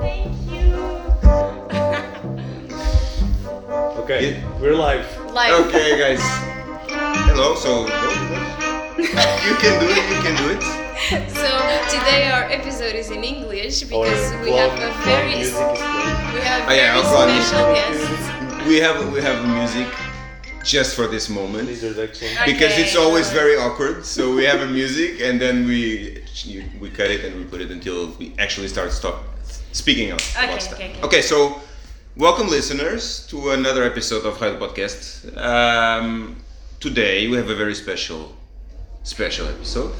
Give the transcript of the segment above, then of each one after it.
Thank you. Okay, Yeah. we're live. Like, Okay, guys. Hello. So go, go. you can do it. You can do it. so today our episode is in English because we have a very music s- is playing. we have Oh, yeah, very I'll special you. guests. We have we have music just for this moment Introduction. because it's always very awkward. So we have a music and then we we cut it and we put it until we actually start stop speaking out Okay, about stuff. okay, okay. Okay, so welcome listeners to another episode of Huid Podcast. Um, today we have a very special special episode.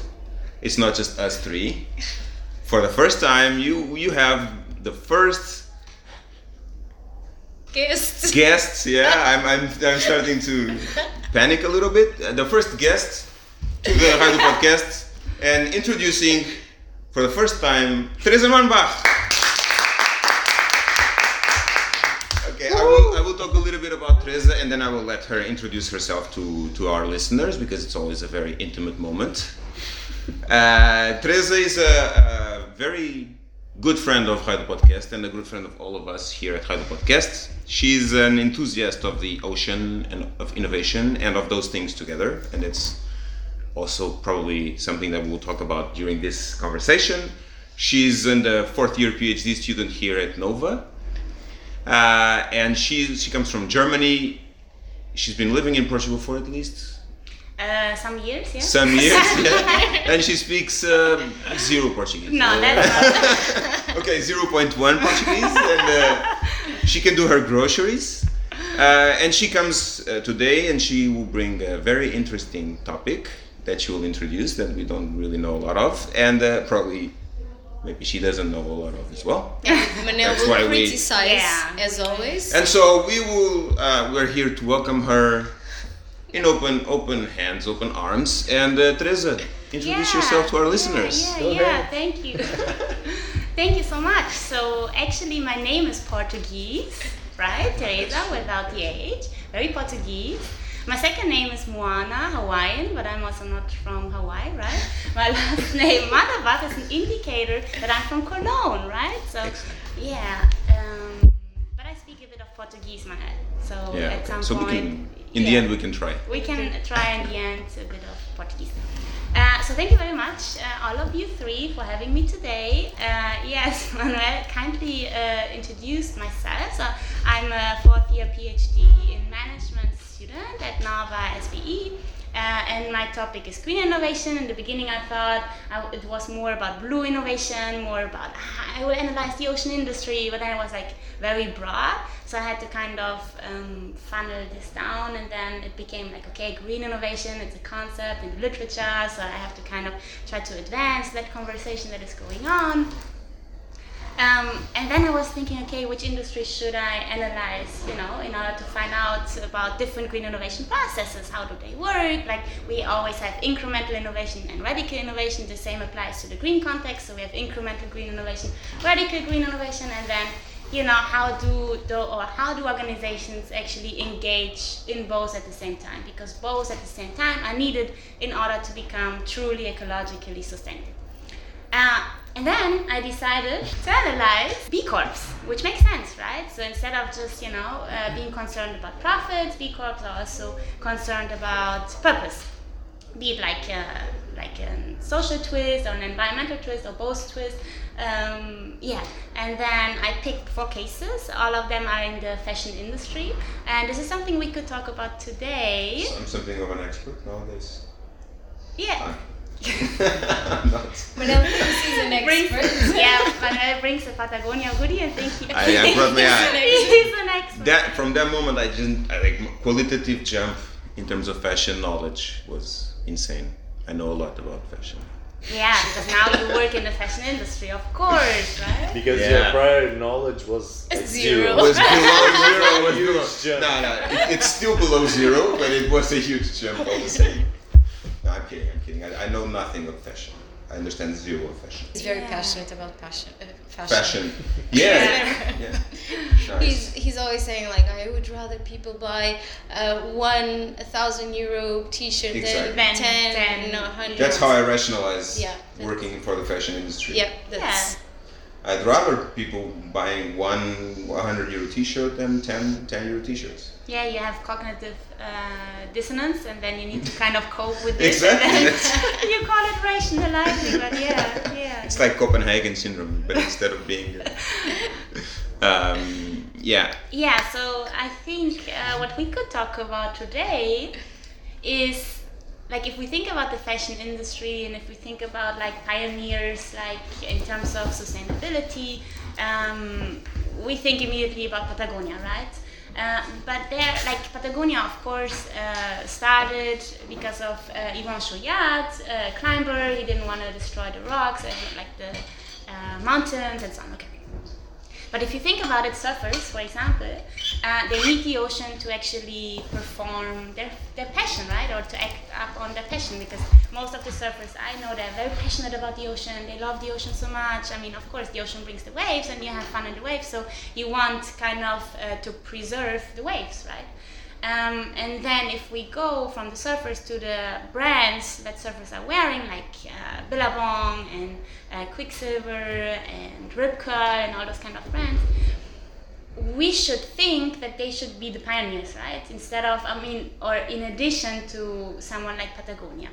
It's not just us three. For the first time, you you have the first Guests. guests. Yeah, I'm, I'm, I'm starting to panic a little bit. Uh, the first guest to the Raio do Podcast and introducing for the first time Teresa Mannebach. Okay, I will, I will talk a little bit about Teresa and then I will let her introduce herself to, to our listeners because it's always a very intimate moment. Uh, Teresa is a, a very good friend of Raio do Podcast and a good friend of all of us here at Raio do Podcast. She's an enthusiast of the ocean and of innovation and of those things together, and it's also probably something that we'll talk about during this conversation. She's in the fourth year PhD student here at Nova, uh, and she she comes from Germany. She's been living in Portugal for at least Uh, some years, yeah. some years, yeah. and she speaks uh, zero Portuguese. no, Uh, that's not. okay, 0.1 Portuguese, and uh, she can do her groceries. Uh, and she comes uh, today and she will bring a very interesting topic that she will introduce that we don't really know a lot of, and uh, probably maybe she doesn't know a lot of as well. Manel That's will why we- criticize Yeah. as always. And so we will, uh, we're here to welcome her in open, open hands, open arms. And uh, Teresa, introduce Yeah, yourself to our listeners. Yeah, Go yeah, thank you. thank you so much. So actually my name is Portuguese, right? Teresa without the H. Very Portuguese. My second name is Moana, Hawaiian, but I'm also not from Hawaii, right? My last name, Mannebach, is an indicator that I'm from Cologne, right? So, Excellent. yeah. Um, but I speak a bit of Portuguese, my head. So Yeah, at okay. some so point, we can, in the end, we can try. we can try in the end a bit of Portuguese. Uh, so thank you very much, uh, all of you three, for having me today. Uh, yes, Manuel kindly uh, introduced myself. So I'm a fourth year PhD in management student at Nova SBE. Uh, and my topic is green innovation. In the beginning, I thought it was more about blue innovation, more about I will analyze the ocean industry, but then it was like very broad. So I had to kind of um, funnel this down, and then it became like okay, green innovation. It's a concept in literature, so I have to kind of try to advance that conversation that is going on. Um, and then I was thinking, okay, which industry should I analyze, you know, in order to find out about different green innovation processes? How do they work? Like, we always have incremental innovation and radical innovation. The same applies to the green context. So we have incremental green innovation, radical green innovation, and then, you know, how do the, or how do organizations actually engage in both at the same time? Because both at the same time are needed in order to become truly ecologically sustainable. Uh, and then I decided to analyze B Corps, which makes sense, right? So instead of just, you know, uh, being concerned about profits, B Corps are also concerned about purpose. Be it like a, like a social twist or an environmental twist or both twist. Um, yeah, and then I picked four cases. All of them are in the fashion industry, and this is something we could talk about today. So I'm something of an expert nowadays. Yeah. Manel thinks he's an brings, expert. yeah, Manuel brings a Patagonia hoodie and think he, I, I brought my eye. he's an expert. That from that moment, I just I, like qualitative jump in terms of fashion knowledge was insane. I know a lot about fashion. Yeah, because now you work in the fashion industry, of course, right? Because Yeah. your prior knowledge was at Zero. zero. was below zero. Was Huge below. jump. No, no, it, it's still below zero, but it was a huge jump all the same. No, I'm kidding. I'm kidding. I, I know nothing of fashion. I understand zero of fashion. He's very Yeah. passionate about passion, uh, fashion. Fashion. Yeah. yeah. He's, Nice. he's always saying like I would rather people buy uh, one thousand euro T-shirt Exactly. than Than ten, ten. no hundred. That's how I rationalize Yeah, working for the fashion industry. Yep, that's I'd rather people buying one 100 euro t-shirt than 10, 10 euro t-shirts. Yeah, you have cognitive uh, dissonance, and then you need to kind of cope with it. Exactly, and then that's- you call it rationalizing, but yeah, yeah. It's like Copenhagen syndrome, but instead of being. um, yeah. Yeah, so I think uh, what we could talk about today is like if we think about the fashion industry and if we think about like pioneers, like in terms of sustainability, um, we think immediately about Patagonia, right? Uh, but there, like Patagonia, of course, uh, started because of uh, Yvon Chouinard, a climber. He didn't want to destroy the rocks, and like the uh, mountains and so on. Okay. But if you think about it, surfers, for example, uh, they need the ocean to actually perform their, their passion, right? Or to act up on their passion because most of the surfers I know, they're very passionate about the ocean. They love the ocean so much. I mean, of course, the ocean brings the waves and you have fun in the waves. So you want kind of uh, to preserve the waves, right? Um, and then if we go from the surfers to the brands that surfers are wearing, like uh, Billabong and uh, Quiksilver and Rip Curl and all those kind of brands, we should think that they should be the pioneers, right? Instead of, I mean, or in addition to someone like Patagonia.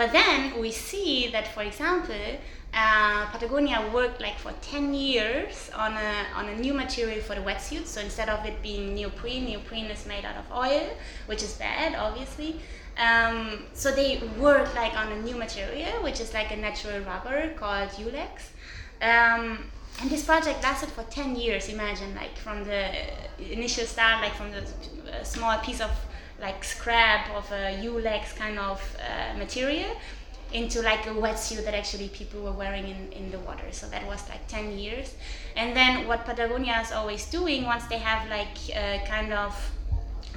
But then we see that, for example, uh, Patagonia worked like for 10 years on a, on a new material for the wetsuit. So instead of it being neoprene, neoprene is made out of oil, which is bad, obviously. Um, so they worked like on a new material, which is like a natural rubber called Yulex. Um, and this project lasted for 10 years, imagine, like from the initial start, like from the uh, small piece of like scrap of a Yulex kind of uh, material into like a wetsuit that actually people were wearing in, in the water. So that was like 10 years. And then what Patagonia is always doing once they have like uh, kind of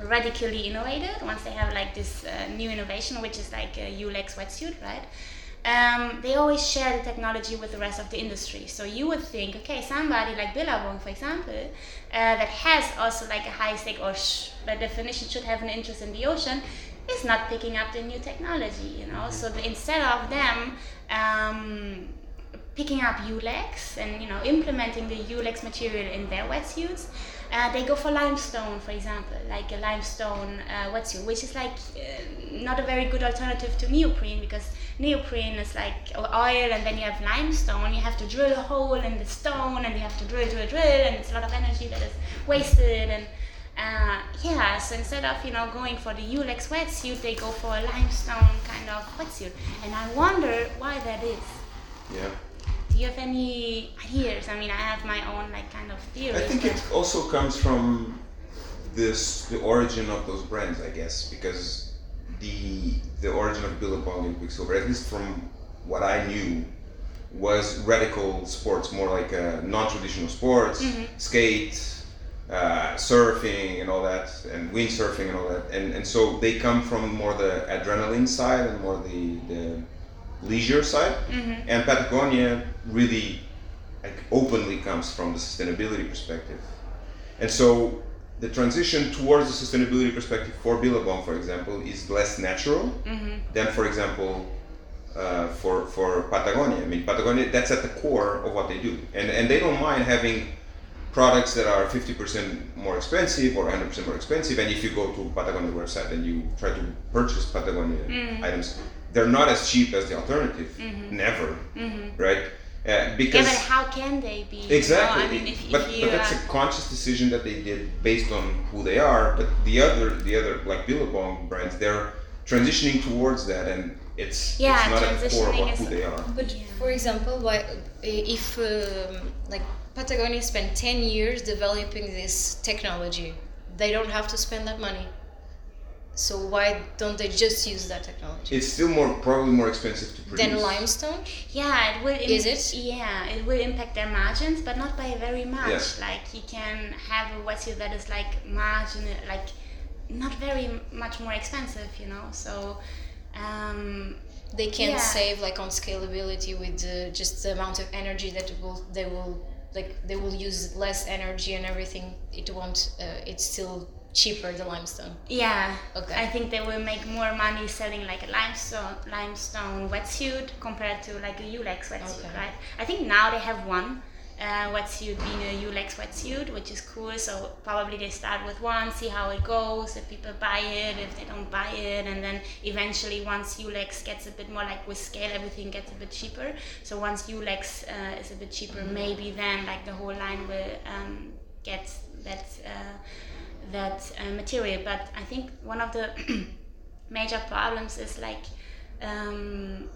radically innovated, once they have like this uh, new innovation, which is like a Yulex wetsuit, right? Um, they always share the technology with the rest of the industry. So you would think, okay, somebody like Billabong, for example, uh, that has also like a high stake or sh- by definition should have an interest in the ocean, is not picking up the new technology, you know. So the, instead of them um, picking up Yulex and you know implementing the Yulex material in their wetsuits, uh, they go for limestone, for example, like a limestone uh, wetsuit, which is like uh, not a very good alternative to neoprene because neoprene is like oil and then you have limestone. You have to drill a hole in the stone and you have to drill, drill, drill, and it's a lot of energy that is wasted. And uh, yeah, so instead of you know going for the Yulex wetsuit, they go for a limestone kind of wetsuit. And I wonder why that is. Yeah. Do you have any ideas? I mean, I have my own like kind of theories. I think it also comes from this the origin of those brands, I guess, because the the origin of Billabong and Quiksilver, at least from what I knew, was radical sports, more like uh, non-traditional sports, skate, uh, surfing, and all that, and windsurfing and all that, and and so they come from more the adrenaline side and more the the leisure side, mm-hmm. and Patagonia really like openly comes from the sustainability perspective. And so the transition towards the sustainability perspective for Billabong, for example, is less natural mm-hmm. than, for example, uh, for for Patagonia. I mean, Patagonia that's at the core of what they do, and and they don't mind having products that are 50% more expensive or 100% more expensive. And if you go to Patagonia website and you try to purchase Patagonia mm-hmm. items, they're not as cheap as the alternative. Never, right? Uh, yeah, because but how can they be? you know? Exactly. I mean, if, but, if you, but that's uh, a conscious decision that they did based on who they are. But the other, the other like Billabong brands, they're transitioning towards that, and it's Yeah, it's not at the core of transitioning what, is- who they are. But Yeah. for example, why if um, like Patagonia spent ten years developing this technology, they don't have to spend that money. So why don't they just use that technology? It's still more probably more expensive to produce. Then limestone. Yeah, it will. im- Is it? Yeah, it will impact their margins, but not by very much. Yeah. Like you can have a wetsuit that is like margin, like not very much more expensive, you know. So, um, They can Yeah. save like on scalability with uh, just the amount of energy that will they will like they will use less energy and everything. It won't. Uh, it still cheaper the limestone. Yeah. Okay. I think they will make more money selling like a limestone limestone wetsuit compared to like a Yulex wetsuit, Okay. right? I think now they have one uh, wetsuit being a Yulex wetsuit, which is cool. So probably they start with one, see how it goes. If people buy it, if they don't buy it, and then eventually once Yulex gets a bit more like with scale, everything gets a bit cheaper. So once Yulex uh, is a bit cheaper, maybe then like the whole line will um, get that. Uh, that uh, material. But I think one of the major problems is like um,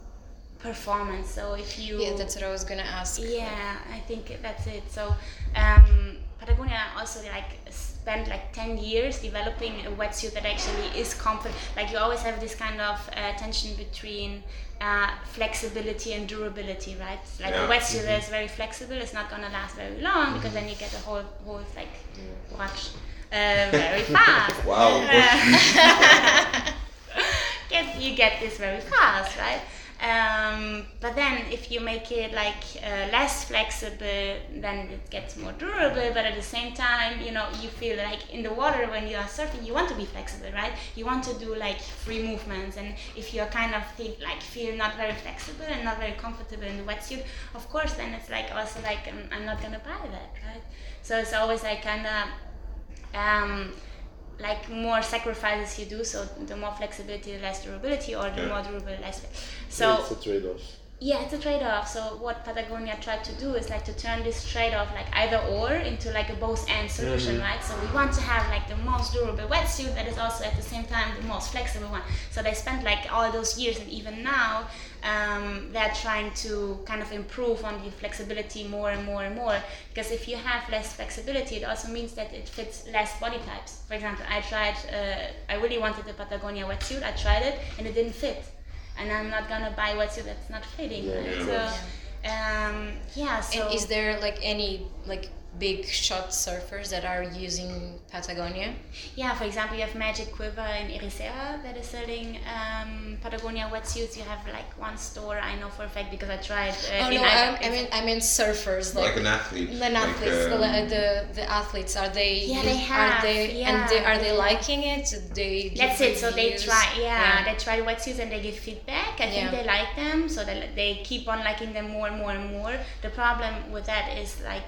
performance. So if you Yeah, that's what I was gonna ask. yeah, I think that's it. So um, Patagonia also like spent like 10 years developing a wetsuit that actually is comfort. Like you always have this kind of uh, tension between uh, flexibility and durability, right? Like Yeah. a wetsuit that is very flexible is not gonna last very long because then you get a whole whole like watch uh, very fast. Wow. Uh, get you get this very fast, right? Um, but then if you make it like uh, less flexible, then it gets more durable. But at the same time, you know, you feel like in the water when you are surfing, you want to be flexible, right? You want to do like free movements, and if you're kind of think, like feel not very flexible and not very comfortable in the wetsuit, of course, then it's like also like um, I'm not gonna buy that, right? So it's always like kind of um, like more sacrifices you do, so the more flexibility, the less durability, or the Yeah. more durable, less. So it's a trade-off. yeah, it's a trade-off. So what Patagonia tried to do is like to turn this trade-off, like either or, into like a both-and solution, right? So we want to have like the most durable wetsuit that is also at the same time the most flexible one. So they spent like all those years, and even now, um, they're trying to kind of improve on the flexibility more and more and more. Because if you have less flexibility, it also means that it fits less body types. For example, I tried, uh, I really wanted a Patagonia wetsuit. I tried it, and it didn't fit and I'm not gonna buy wetsuit that's not fitting. Yeah. right? Yeah. So, um, yeah. So And is there like any like big shot surfers that are using Patagonia? yeah, for example, you have Magic Quiver in Ericeira that is selling um, Patagonia wetsuits. You have like one store I know for a fact because I tried. Uh, oh no, I, I mean I mean surfers like like. an athlete. the like, athletes, um, the, the the athletes are they? Yeah, they are have, they yeah, and they, are they yeah. liking it? They That's it. So they reviews? try, yeah, they try wetsuits and they give feedback. I Yeah. think they like them, so they they keep on liking them more and more and more. The problem with that is like.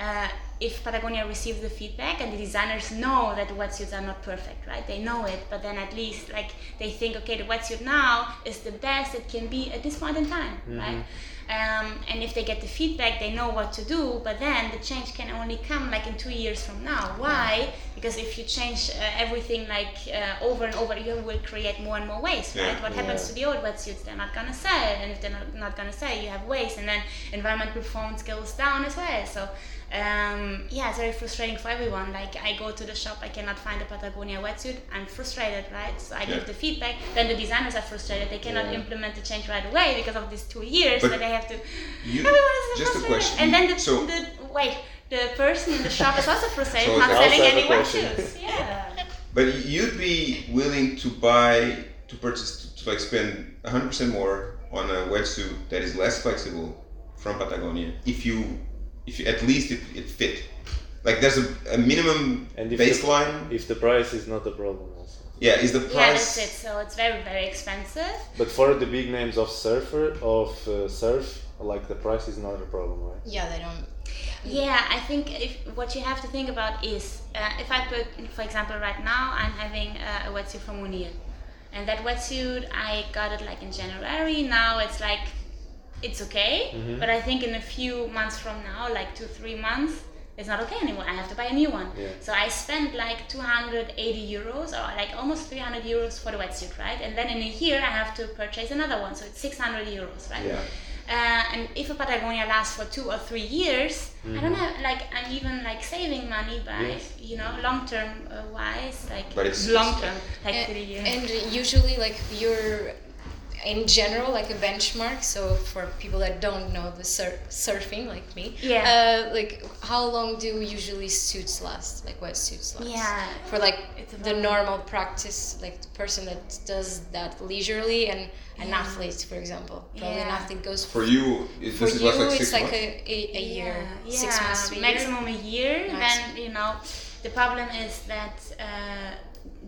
Uh, if Patagonia receives the feedback and the designers know that the wetsuits are not perfect, right? They know it, but then at least like they think, okay, the wetsuit now is the best it can be at this point in time, right? Um, and if they get the feedback, they know what to do. But then the change can only come like in two years from now. Why? Because if you change uh, everything like uh, over and over, you will create more and more waste, Yeah. right? What happens to the old wetsuits? They're not gonna sell, and if they're not, not gonna sell, you have waste, and then environmental performance goes down as well. So. Um, yeah, it's very frustrating for everyone. Like I go to the shop, I cannot find a Patagonia wetsuit. I'm frustrated, right? So I Yeah. give the feedback. Then the designers are frustrated. They cannot Yeah. implement the change right away because of these two years. But But they have to. you- Everyone is just a question. And then the, So- the wait, the person in the shop is also frustrated, So not selling any wetsuits. Yeah. But you'd be willing to buy, to purchase, to, to like spend 100% more on a wetsuit that is less flexible from Patagonia if you, if you, at least it, it fit. Like there's a, a minimum And if baseline. The, if the price is not a problem also. yeah, is the price. Yeah, price. that's it. So it's very, very expensive. But for the big names of surfer of uh, surf, like the price is not a problem, right? Yeah, they don't. Yeah, I think if what you have to think about is uh, if I put, for example, right now I'm having uh, a wetsuit from O'Neill, and that wetsuit I got it like in January. Now it's like it's okay, Mhm. but I think in a few months from now, like two three months, it's not okay anymore. I have to buy a new one. Yeah. So I spent like 280 euros or like almost 300 euros for the wetsuit, right? And then in a year I have to purchase another one, so it's 600 euros, right? Yeah. Uh, and if a Patagonia lasts for two or three years, I don't know. Like I'm even like saving money by Yes. you know long term uh, wise, like But it's- long term, like and, three years. and usually like you're in general like a benchmark so for people that don't know the sur- surfing like me Yeah. uh, like how long do usually suits last like what suits last Yeah. for like It's the normal practice like the person that does that leisurely and an Yeah. athlete for example probably an Yeah. athlete goes For you, it, for does you last like it's six like a, a, a year yeah, six yeah, months to a year. maximum a year. Maximum. Then you know, the problem is that uh,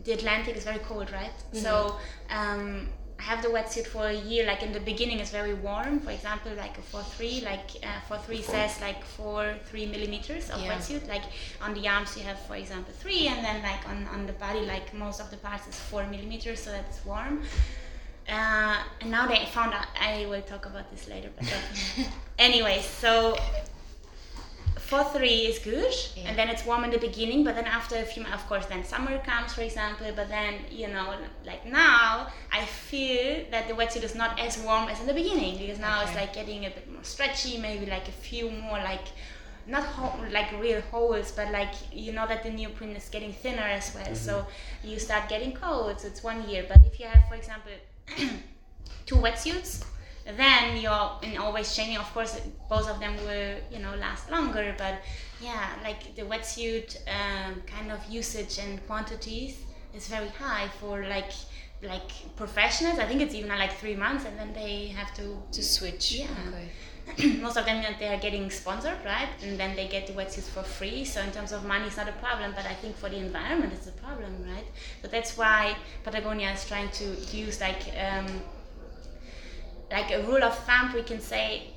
the Atlantic is very cold, right? So um, I have the wetsuit for a year. Like in the beginning, it's very warm. For example, like a four three, like uh, four three says like four three millimeters of Yeah. wetsuit. Like on the arms, you have, for example, three, and then like on on the body, like most of the parts is four millimeters, so that's warm. Uh, and now they found out. I will talk about this later, but anyway, so four three is good, Yeah. and then it's warm in the beginning, but then after a few, of course, then summer comes, for example. But then you know, like now, I feel that the wetsuit is not as warm as in the beginning because now it's like getting a bit more stretchy, maybe like a few more like. Not ho- like real holes, but like you know that the neoprene is getting thinner as well. Mm-hmm. So you start getting cold. So it's one year. But if you have, for example, two wetsuits, then you're in always changing. Of course, both of them will you know last longer, but yeah, like the wetsuit um, kind of usage and quantities is very high for like like professionals. I think it's even like three months, and then they have to To switch. Yeah. Okay. most of them they are getting sponsored, right? And then they get the wetsuits for free. So in terms of money, it's not a problem. But I think for the environment, it's a problem, right? So that's why Patagonia is trying to use like um, like a rule of thumb. We can say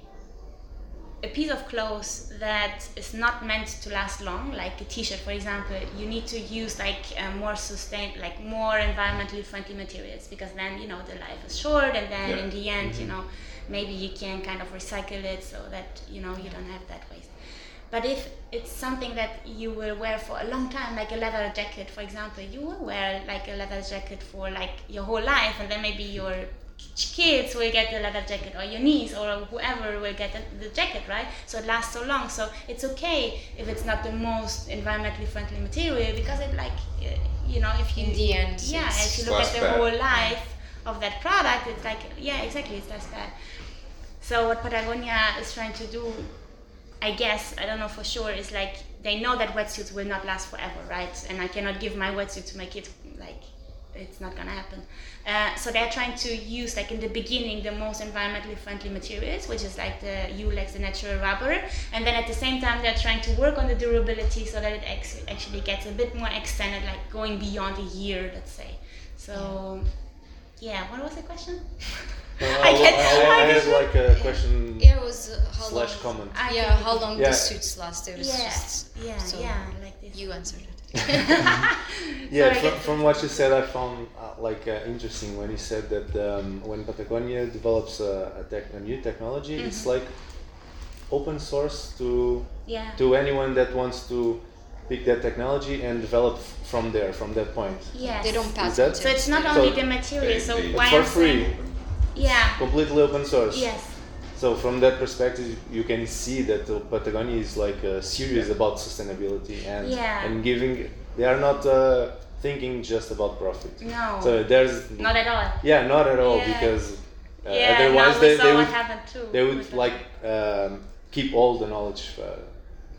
a piece of clothes that is not meant to last long, like a T-shirt, for example, you need to use like uh, more sustain, like more environmentally friendly materials because then you know the life is short, and then Yeah. in the end, you know, maybe you can kind of recycle it so that you know you don't have that waste. But if it's something that you will wear for a long time, like a leather jacket, for example, you will wear like a leather jacket for like your whole life, and then maybe your kids will get the leather jacket, or your niece, or whoever will get the, the jacket, right? So it lasts so long. So it's okay if it's not the most environmentally friendly material because it like, uh, you know, if you In the end, yeah, if you look at the bad. whole life of that product, it's like, yeah, exactly, it's less bad. So what Patagonia is trying to do, I guess, I don't know for sure, is like they know that wetsuits will not last forever, right? And I cannot give my wetsuit to my kids, like it's not gonna happen. Uh, so they're trying to use, like in the beginning, the most environmentally friendly materials, which is like the Yulex, the natural rubber, and then at the same time they're trying to work on the durability so that it ex- actually gets a bit more extended, like going beyond a year, let's say. So, yeah, what was the question? Well, I I, get- I, I I have get- like a question Yeah, it was uh, how slash long. comment. I Yeah, how long Yeah. the suits last? It was Yeah, just yeah, so yeah, like this. you answered it. Yeah, Sorry, from, from what you said, I found uh, like uh, interesting when you said that um, when Patagonia develops a, a, tech, a new technology, Mm-hmm. it's like open source to yeah. to anyone that wants to pick that technology and develop from there, from that point. Yes. They don't patent that- So it's not So- only the material. So It's why for I'm free. saying- Yeah. Completely open source. Yes. So from that perspective, you can see that Patagonia is like uh, serious about sustainability and Yeah. and giving. They are not uh, thinking just about profit. No. So there's not at all. yeah, not at all Yeah. because uh, yeah. otherwise they, they would too. they would like um, keep all the knowledge uh,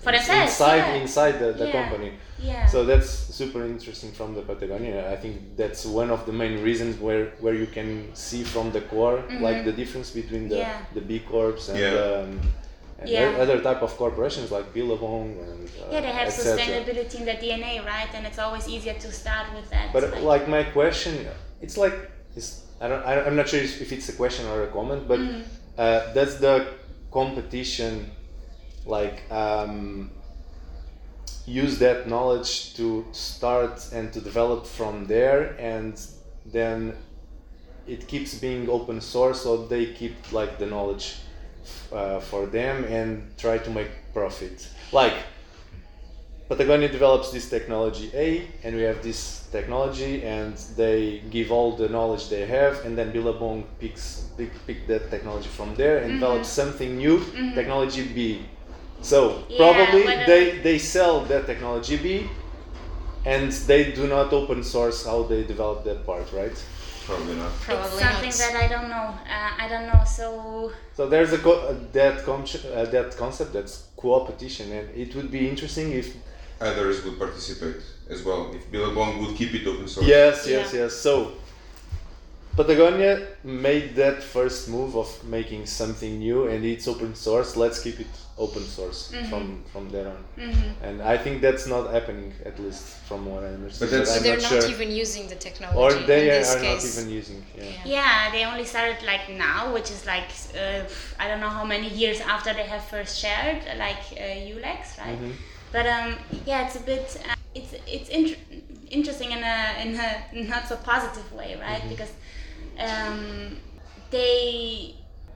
For ins- themselves, inside yeah. inside the, the Yeah. company. Yeah. So that's super interesting from the Patagonia. I think that's one of the main reasons where, where you can see from the core like the difference between the, Mm-hmm. Yeah. the B corps and, Yeah. um, and Yeah. other type of corporations like Billabong and uh, yeah, they have sustainability in their DNA, right? And it's always easier to start with that. But like my question, it's like it's I don't I, I'm not sure if it's a question or a comment, but Mm. uh, does the competition like um, use that knowledge to start and to develop from there, and then it keeps being open source, so they keep like the knowledge uh, for them and try to make profit, like. Patagonia develops this technology A, and we have this technology, and they give all the knowledge they have, and then Billabong picks pick, pick that technology from there and develops something new, technology B. So Yeah, probably whether- they they sell that technology B, and they do not open source how they develop that part, right? Probably not. it's Probably something not. that I don't know. Uh, I don't know. So So there's a co- uh, that com- uh, that concept that's co-opetition, and it would be interesting if Others would participate as well if Billabong would keep it open source. Yes, yes, Yeah. yes. So Patagonia made that first move of making something new and it's open source. Let's keep it open source Mm-hmm. from from there on. And I think that's not happening, at least from what I understand. that's- I'm So they're not, not, sure. even using the technology. or they in are, this are not even using. Yeah. Yeah. Yeah, they only started like now, which is like uh, I don't know how many years after they have first shared like uh, Yulex, right? But um, yeah, it's a bit uh, it's it's inter- interesting in a in a not so positive way, right? Because um, they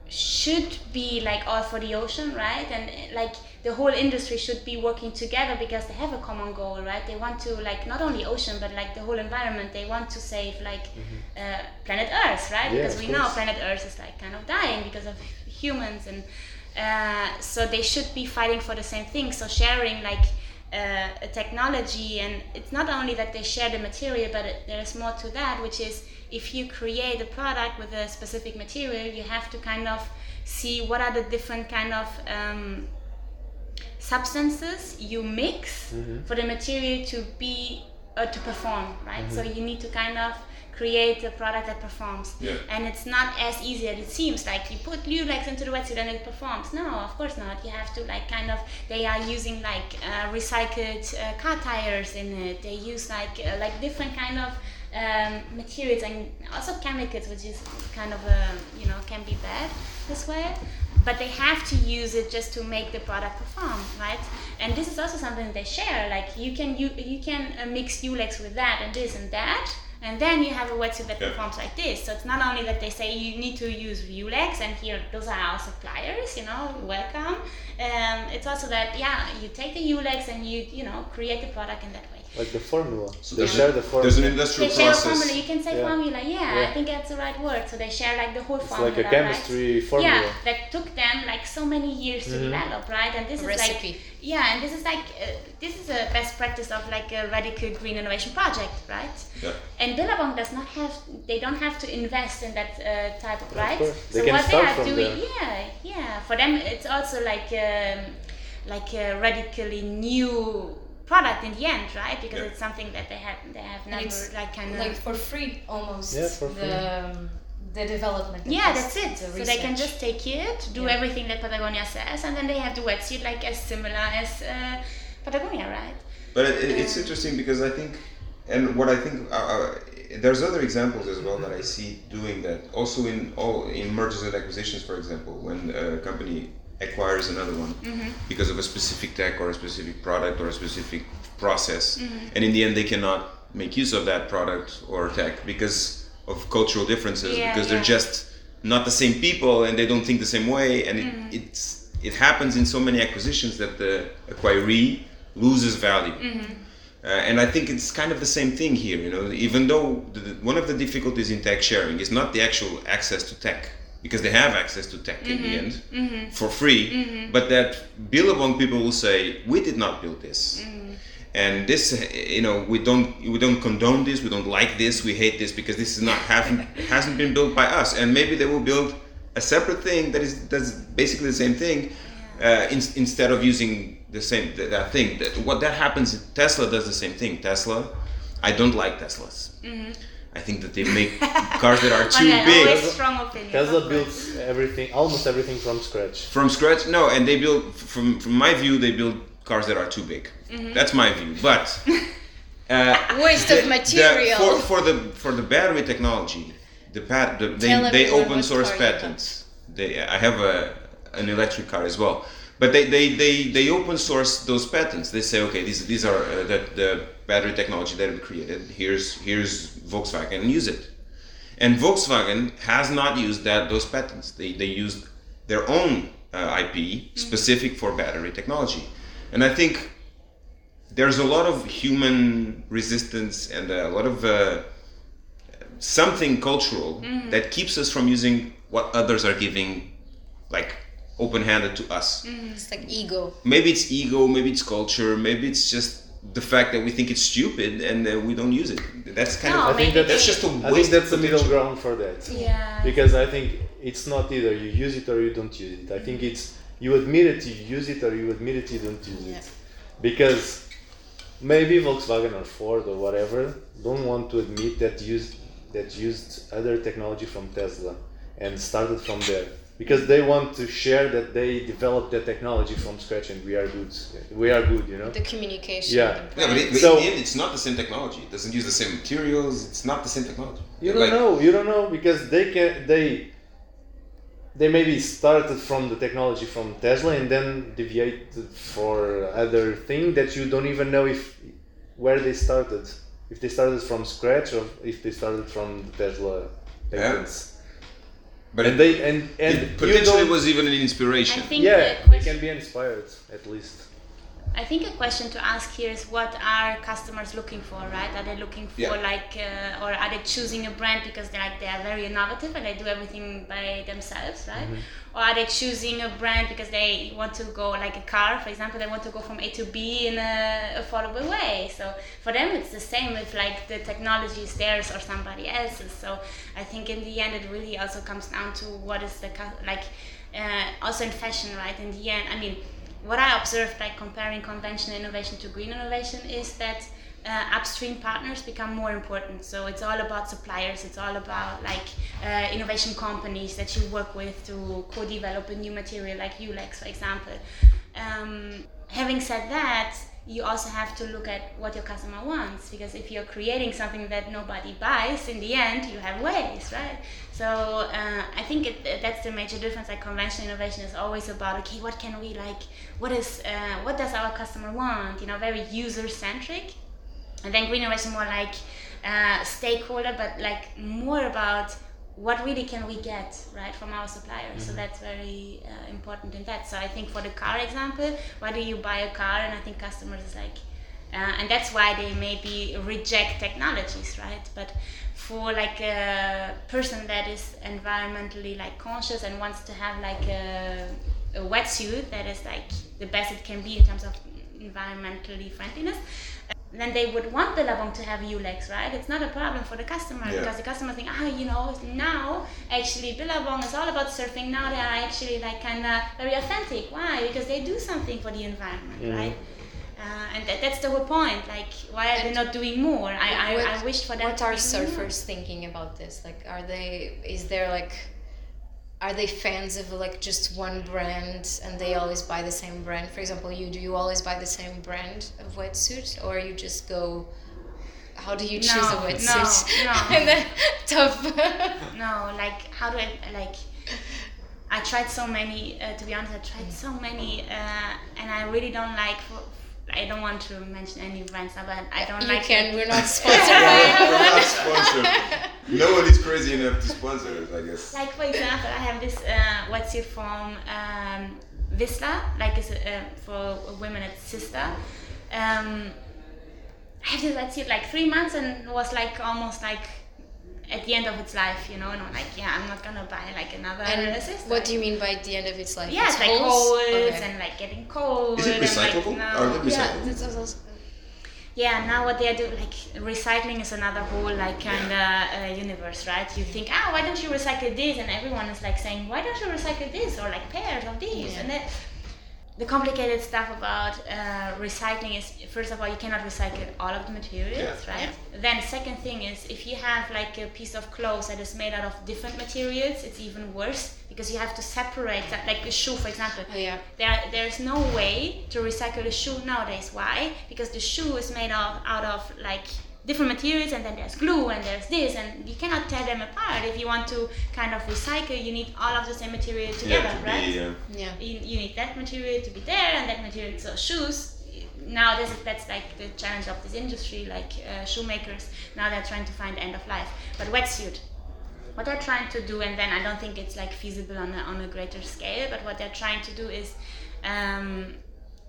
should be like all for the ocean, right? And like the whole industry should be working together because they have a common goal, right? They want to like not only ocean but like the whole environment. They want to save like uh, planet Earth, right? Yeah, because we know planet Earth is like kind of dying because of humans, and uh, so they should be fighting for the same thing. So sharing like uh, a technology, and it's not only that they share the material, but it, there's more to that, which is if you create a product with a specific material, you have to kind of see what are the different kind of um, substances you mix for the material to be uh, to perform right? So you need to kind of create a product that performs. Yeah. and it's not as easy as it seems. Like you put Yulex into the wetsuit and it performs. No of course not. You have to like kind of they are using like uh, recycled uh, car tires in it. They use like uh, like different kind of um, materials and also chemicals which is kind of a you know can be bad this way but they have to use it just to make the product perform right? And this is also something they share like you can you, you can uh, mix Yulex with that and this and that and then you have a wetsuit that Yeah. performs like this. So it's not only that they say you need to use Yulex and here those are our suppliers you know welcome. Um, it's also that yeah you take the Yulex and you you know create the product in that way Like the formula. So they share a- the formula. there's an they industrial share a formula. You can say Yeah. formula. Yeah, Yeah. I think that's the right word. So they share like the whole It's formula. like a chemistry right? formula. Yeah, that took them like so many years to develop, right? And this A is recipe. like yeah, and this is like uh, this is a best practice of like a radical green innovation project, right? Yeah. And Billabong does not have, they don't have to invest in that uh, type of, right? course. They so can what start they are from doing, there. yeah, yeah. For them, it's also like um, like a radically new product in the end, right? Because Yeah. it's something that they have, they have never it's like kind of like for free almost. Yeah, for the um, the development. and yeah, test- that's it. the So they can just take it, do Yeah. everything that Patagonia says, and then they have the wetsuit like as similar as uh, Patagonia, right? But it, it- it's interesting because I think, and what I think, uh, uh, there's other examples as well that I see doing that. Also in all in mergers and acquisitions, for example, when a company acquires another one mm-hmm. because of a specific tech or a specific product or a specific process, mm-hmm. and in the end they cannot make use of that product or tech because of cultural differences, Yeah, because they're just not the same people and they don't think the same way, and it, mm-hmm. it's it happens in so many acquisitions that the acquiree loses value. Uh, and I think it's kind of the same thing here. You know, even though the, the- one of the difficulties in tech sharing is not the actual access to tech, because they have access to tech in the mm-hmm. end mm-hmm. for free, mm-hmm. but that Billabong people will say, "We did not build this." And this, you know, we don't we don't condone this. We don't like this. We hate this because this is not haven't hasn't been built by us. And maybe they will build a separate thing that is that's basically the same thing, uh, in, instead of using the same that, that thing. That, what that happens, Tesla does the same thing. Tesla, I don't like Teslas. I think that they make cars that are too Okay, big. always strong opinion. Tesla builds everything, almost everything from scratch. from scratch no and they build from from my view they build cars that are too big that's my view but uh, Waste of the- material. for, for the for the battery technology the pat the, they, they open source car you got. patents they i have a an electric car as well but they, they, they, they open source those patents. They say, okay, these, these are uh, the, the battery technology that we created. Here's here's Volkswagen, use it. And Volkswagen has not used that those patents. They, they used their own uh, IP specific for battery technology. And I think there's a lot of human resistance and a lot of uh, something cultural that keeps us from using what others are giving, like open-handed to us. It's like ego. Maybe it's ego, maybe it's culture, maybe it's just the fact that we think it's stupid and uh, we don't use it. That's kind No, of I think that's that's just a I waste think that's the middle ground for that. Yeah. Because I think it's not either you use it or you don't use it. I think it's you admit it, you use it, or you admit it, you don't use Yeah. it. Because maybe Volkswagen or Ford or whatever don't want to admit that used that used other technology from Tesla and started from there because they want to share that they developed the technology from scratch and we are good. We are good, you know. The communication. Yeah. the Yeah, but, it, but So- in the end, it's not the same technology. It doesn't use the same materials. It's not the same technology. You don't Like- know. You don't know because they can they they maybe started from the technology from Tesla and then deviated for other thing that you don't even know if where they started. If they started from scratch or if they started from the Tesla patents. But And it, they and and it potentially don't- was even an I inspiration. think yeah, the they can be inspired at least. I think a question to ask here is what are customers looking for, right? Are they looking for Yeah. like, uh, or are they choosing a brand because they're like they are very innovative and they do everything by themselves, right? Or are they choosing a brand because they want to go like a car, for example, they want to go from A to B in a affordable way. So for them, it's the same if like the technology is theirs or somebody else's. So I think in the end, it really also comes down to what is the like, uh, also in fashion, right? In the end, I mean what I observed, by comparing conventional innovation to green innovation, is that uh, upstream partners become more important. So it's all about suppliers. It's all about like uh, innovation companies that you work with to co-develop a new material, like Yulex, for example. Um, having said that, you also have to look at what your customer wants because if you're creating something that nobody buys, in the end you have waste, right? So uh, I think it, that's the major difference. Like conventional innovation is always about okay, what can we like? What is uh, what does our customer want? You know, very user centric. And then green innovation is more like uh, stakeholder, but like more about what really can we get right from our suppliers. So that's very uh, important in that. So I think for the car example, why do you buy a car? And I think customers is like, uh, and that's why they maybe reject technologies, right? But for like a person that is environmentally like conscious and wants to have like a, a wetsuit that is like the best it can be in terms of environmentally friendliness, then they would want Billabong to have Yulex, right? It's not a problem for the customer Yeah. because the customer think, ah, you know, now actually Billabong is all about surfing. Now they are actually like kind of very authentic. Why? Because they do something for the environment, Mhm. right? Uh, and that, that's the whole point. Like, why are they not doing more? I, I, What- I wish for them. What to are be doing more. surfers thinking about this? Like, are they? Is there like? Are they fans of like just one brand and they always buy the same brand? For example, you do you always buy the same brand of wetsuit, or you just go? How do you choose a wetsuit? no, no. and then tough. No, like how do I like? I tried so many. Uh, to be honest, I tried so many, uh, and I really don't like. I don't want to mention any brands, but I don't you like. can. it. We're not sponsored We're not anyone. sponsored. No one is crazy enough to sponsor us, I guess. Like for example, I have this uh, wetsuit from um, Vista, like it's uh, for women at Sister. Um, I have this wetsuit like three months and it was like almost like at the end of its life, you know, and I'm like, yeah, I'm not gonna buy like another And Sister. what do you mean by the end of its life? Yeah, it's like holes? holes Okay. and like getting cold. Is it and, like, recyclable? now- Are they Yeah, recyclable? that's yeah, now what they do, like recycling is another whole like kind of uh, universe, right? You think, ah, why don't you recycle this? And everyone is like saying, why don't you recycle this or like pairs of these? Yeah. And then the complicated stuff about uh, recycling is first of all you cannot recycle all of the materials Yeah. right? Then second thing is if you have like a piece of clothes that is made out of different materials it's even worse because you have to separate that like a shoe for example Oh, yeah. there, there's no way to recycle a shoe nowadays. Why? Because the shoe is made of out of like different materials, and then there's glue, and there's this, and you cannot tear them apart. If you want to kind of recycle, you need all of the same material together, Yeah, to right? be, uh, Yeah. you, you need that material to be there, and that material. So shoes. Now this is, that's like the challenge of this industry, like uh, shoemakers. Now they're trying to find the end of life. But wetsuit, what they're trying to do, and then I don't think it's like feasible on a, on a greater scale, but what they're trying to do is um,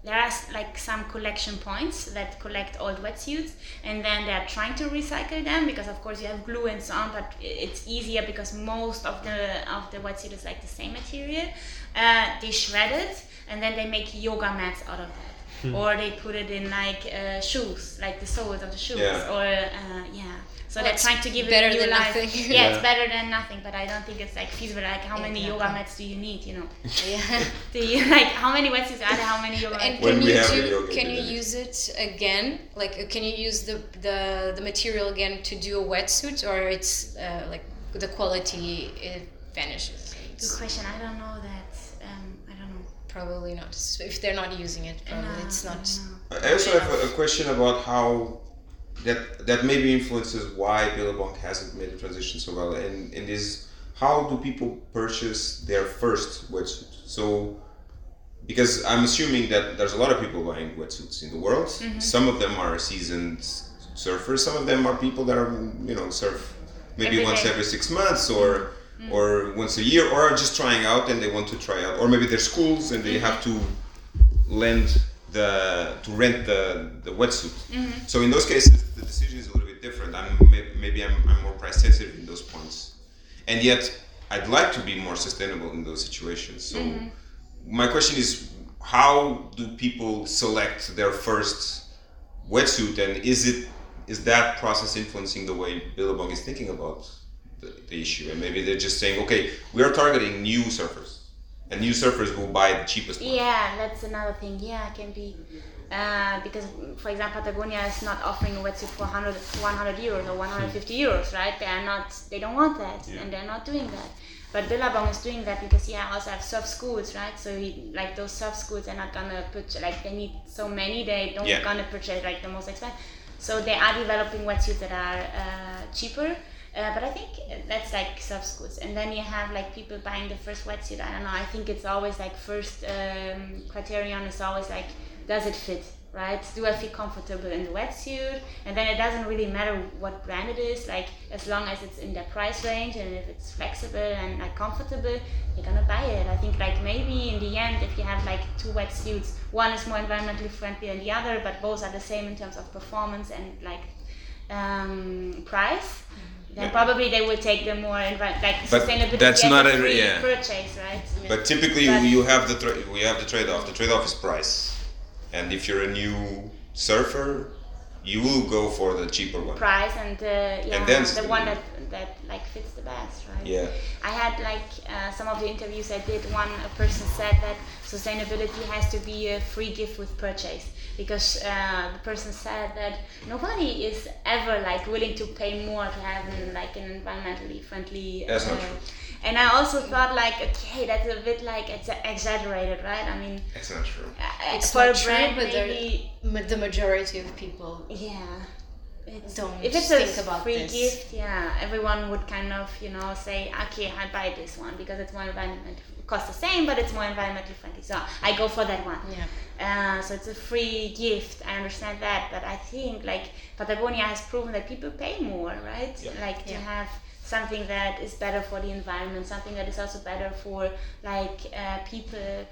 there are like some collection points that collect old wetsuits, and then they're trying to recycle them because of course you have glue and so on, but it's easier because most of the of the wetsuit is like the same material. Uh, they shred it, and then they make yoga mats out of that. or they put it in like uh, shoes, like the soles of the shoes, Yeah. or uh, yeah. So Well, they're trying to give better it a new than life. nothing. Yeah, Yeah. it's better than nothing, but I don't think it's like feasible. Like, how many yoga mats do you need? You know, Yeah. do you like how many wetsuits are there? How many yoga And mats? When can you do? Can you video. use it again? Like, uh, can you use the the, the material again to do a wetsuit, or it's uh, like the quality it vanishes? Good question. I don't know that. Um, I don't know. probably not. So If they're not using it, probably No, it's I not. don't. I also have a, a question about how that that maybe influences why Billabong hasn't made the transition so well, and and is how do people purchase their first wetsuit? So because I'm assuming that there's a lot of people buying wetsuits in the world. Mm-hmm. Some of them are seasoned surfers. Some of them are people that are you know surf maybe Every once day. every six months or mm-hmm. or once a year, or are just trying out and they want to try out, or maybe they're schools and they mm-hmm. have to lend the to rent the the wetsuit. So in those cases, the decision is a little bit different. I'm maybe I'm, I'm more price sensitive in those points, and yet I'd like to be more sustainable in those situations. So mm-hmm. my question is, how do people select their first wetsuit, and is it is that process influencing the way Billabong is thinking about the, the issue? And maybe they're just saying, okay, we are targeting new surfers, and new surfers will buy the cheapest one. Yeah, that's another thing. Yeah, it can be. Uh, because, for example, Patagonia is not offering a wetsuit for 100, 100 euros or 150 euros, right? They are not, they don't want that, Yeah. and they're not doing that. But Billabong is doing that because, yeah, also have surf schools, right? So, he, like, those surf schools are not gonna put, like, they need so many, they don't Yeah. gonna purchase, like, the most expensive. So, they are developing wetsuits that are uh, cheaper. Uh, but I think that's like surf schools, and then you have like people buying the first wetsuit. I don't know. I think it's always like first um, criterion is always like, does it fit, right? Do I feel comfortable in the wetsuit? And then it doesn't really matter what brand it is. Like as long as it's in their price range and if it's flexible and like comfortable, you're gonna buy it. I think like maybe in the end, if you have like two wetsuits, one is more environmentally friendly than the other, but both are the same in terms of performance and like um, price, then Yeah. probably they will take the more envi- like But sustainability that's not a yeah. purchase, right? But typically, But- you have the tra- we have the trade-off. The trade-off is price, and if you're a new surfer, you will go for the cheaper one. Price and uh, yeah, And then the one that that like fits the best, right? Yeah. I had like uh, some of the interviews I did. One a person said that sustainability has to be a free gift with purchase because uh, the person said that nobody is ever like willing to pay more to have an, like an environmentally friendly. That's not uh, true. And I also thought like, okay, that's a bit like it's exaggerated, right? I mean, it's not true. uh, It's for not a true, brand, but maybe the majority of people yeah. It's, Don't if it's think a about free this. gift, yeah, everyone would kind of, you know, say, okay, I buy this one because it's more environment costs the same, but it's more environmentally friendly. So I go for that one. Yeah. Uh, so it's a free gift. I understand that, but I think like Patagonia has proven that people pay more, right? Yeah. Like to Yeah. have something that is better for the environment, something that is also better for like uh, people,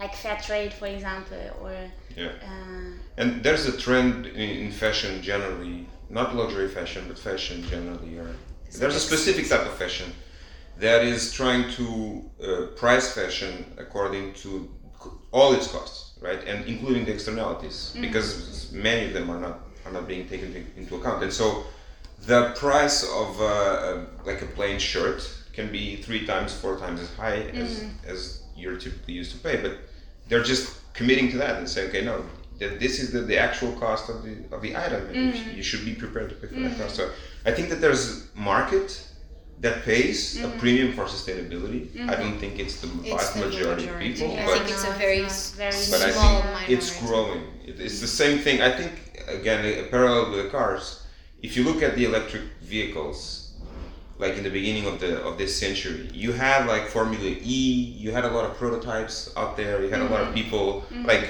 like fair trade, for example, or Yeah. uh, And there's a trend in, in fashion generally, not luxury fashion, but fashion generally. Or there's a specific type of fashion that is trying to uh, price fashion according to all its costs, right, and including the externalities, because many of them are not are not being taken into account. And so, the price of uh, like a plain shirt can be three times, four times as high as as you're typically used to pay, but they're just committing to that and say, okay, no, that this is the, the actual cost of the of the item, and you sh- mm. you should be prepared to pay for that mm. cost. So I think that there's a market that pays a mm-hmm. premium for sustainability. I mm-hmm. don't think it's the It's vast the majority, majority. of people, I but think it's a very, it's very But I think minority. it's growing. It, it's the same thing. I think again, a parallel with the cars. If you look at the electric vehicles, like in the beginning of the of this century, you had like Formula E. You had a lot of prototypes out there. You had a lot of mm-hmm. people mm-hmm. like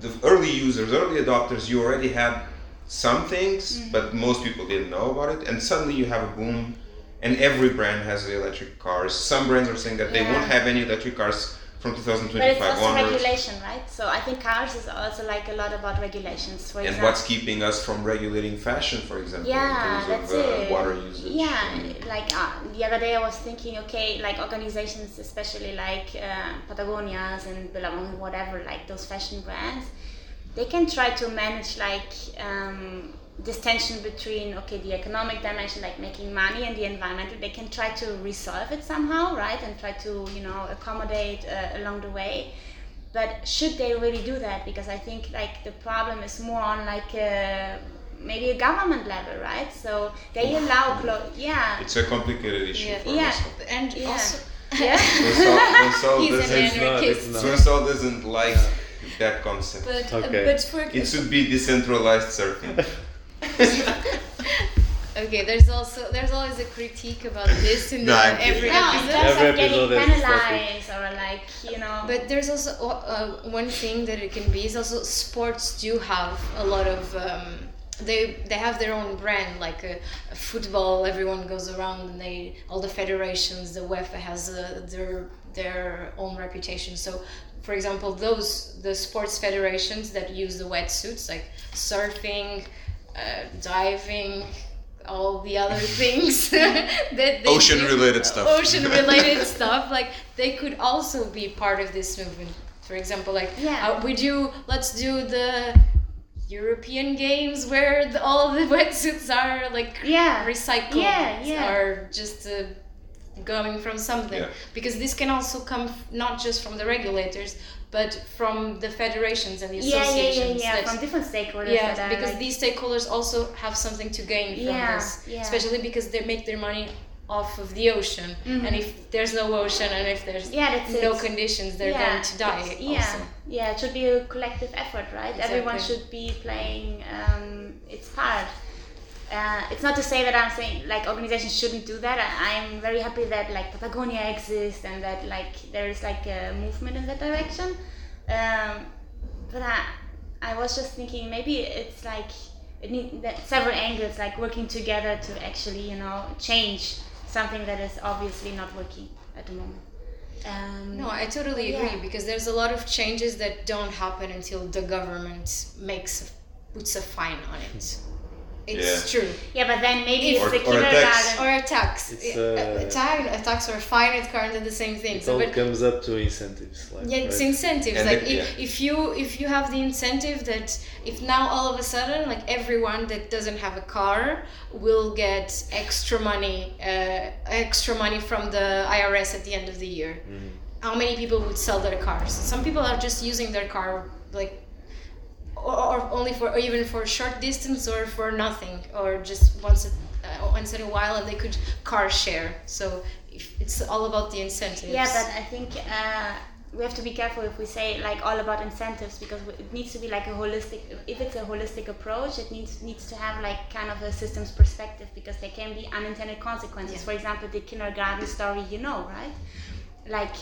the early users, early adopters. You already had some things, mm-hmm. but most people didn't know about it. And suddenly you have a boom, and every brand has the electric cars. Some brands are saying that they won't have any electric cars from But it's also onwards. regulation, right? So I think cars is also like a lot about regulations. For And example, what's keeping us from regulating fashion, for example, yeah, in terms that's of uh, it. water usage? Yeah, and- like uh, the other day I was thinking, okay, like organizations, especially like uh, Patagonia's and Billabong, whatever, like those fashion brands, they can try to manage like um, this tension between okay the economic dimension, like making money, and the environmental. They can try to resolve it somehow, right, and try to you know accommodate uh, along the way. But should they really do that? Because I think like the problem is more on like. Uh, maybe a government level, right? So they allow clo- yeah. It's a complicated issue Yeah. for Yeah. us. And Yeah. also, Yeah. Vincent, Vincent He's an doesn't, It's not, anarchist. it's not. Vincent doesn't like that concept. but Okay. but for It should be decentralized surfing. okay, there's also there's always a critique about this in the, No, I'm every No, episode. terms Every of getting episode has penalized or like you know. But there's also uh, one thing that it can be is also sports do have a lot of um, they they have their own brand like uh, football everyone goes around and they all the federations the UEFA has uh, their their own reputation so for example those the sports federations that use the wetsuits like surfing uh, diving all the other things that they do- Ocean-related stuff. ocean related stuff like they could also be part of this movement for example like Yeah. uh, we do let's do the european games where the, all the wetsuits are like Yeah. recycled Yeah, yeah. or just uh, going from something Yeah. because this can also come f- not just from the regulators but from the federations and the yeah, yeah, yeah, associations yeah. that- From different stakeholders. yeah, that because like, these stakeholders also have something to gain from Yeah, this, yeah. especially because they make their money off of the ocean. And if there's no ocean and if there's Mm-hmm. Yeah, no it. conditions, they're yeah, going to die. Yeah, Also. yeah. It should be a collective effort, right? Everyone should be playing um, its part. Uh, it's not to say that I'm saying like organizations shouldn't do that. I, I'm very happy that like Patagonia exists and that like there is like a movement in that direction. Um, but I, I was just thinking maybe it's like it need that several angles like working together to actually you know change something that is obviously not working at the moment. Um, No, I totally agree Yeah. because there's a lot of changes that don't happen until the government makes puts a fine on it. It's true. Yeah, but then maybe If- it's the Or- or a tax. kindergarten. Or a tax. It's, a, uh, a, tax a tax or a fine, it's kind of the same thing. It So, all but comes up to incentives. Like, yeah, it's right? incentives. And like it- if, yeah. if you if you have the incentive that if now all of a sudden like everyone that doesn't have a car will get extra money, uh, extra money from the IRS at the end of the year. Mm-hmm. How many people would sell their cars? Some people are just using their car like or, or only for or even for a short distance or for nothing or just once a, uh, once in a while and they could car share so if it's all about the incentives Yeah, but I think uh, we have to be careful if we say like all about incentives because it needs to be like a holistic. If it's a holistic approach, it needs needs to have like kind of a systems perspective because there can be unintended consequences. Yeah. For example, the kindergarten story, you know, right? Like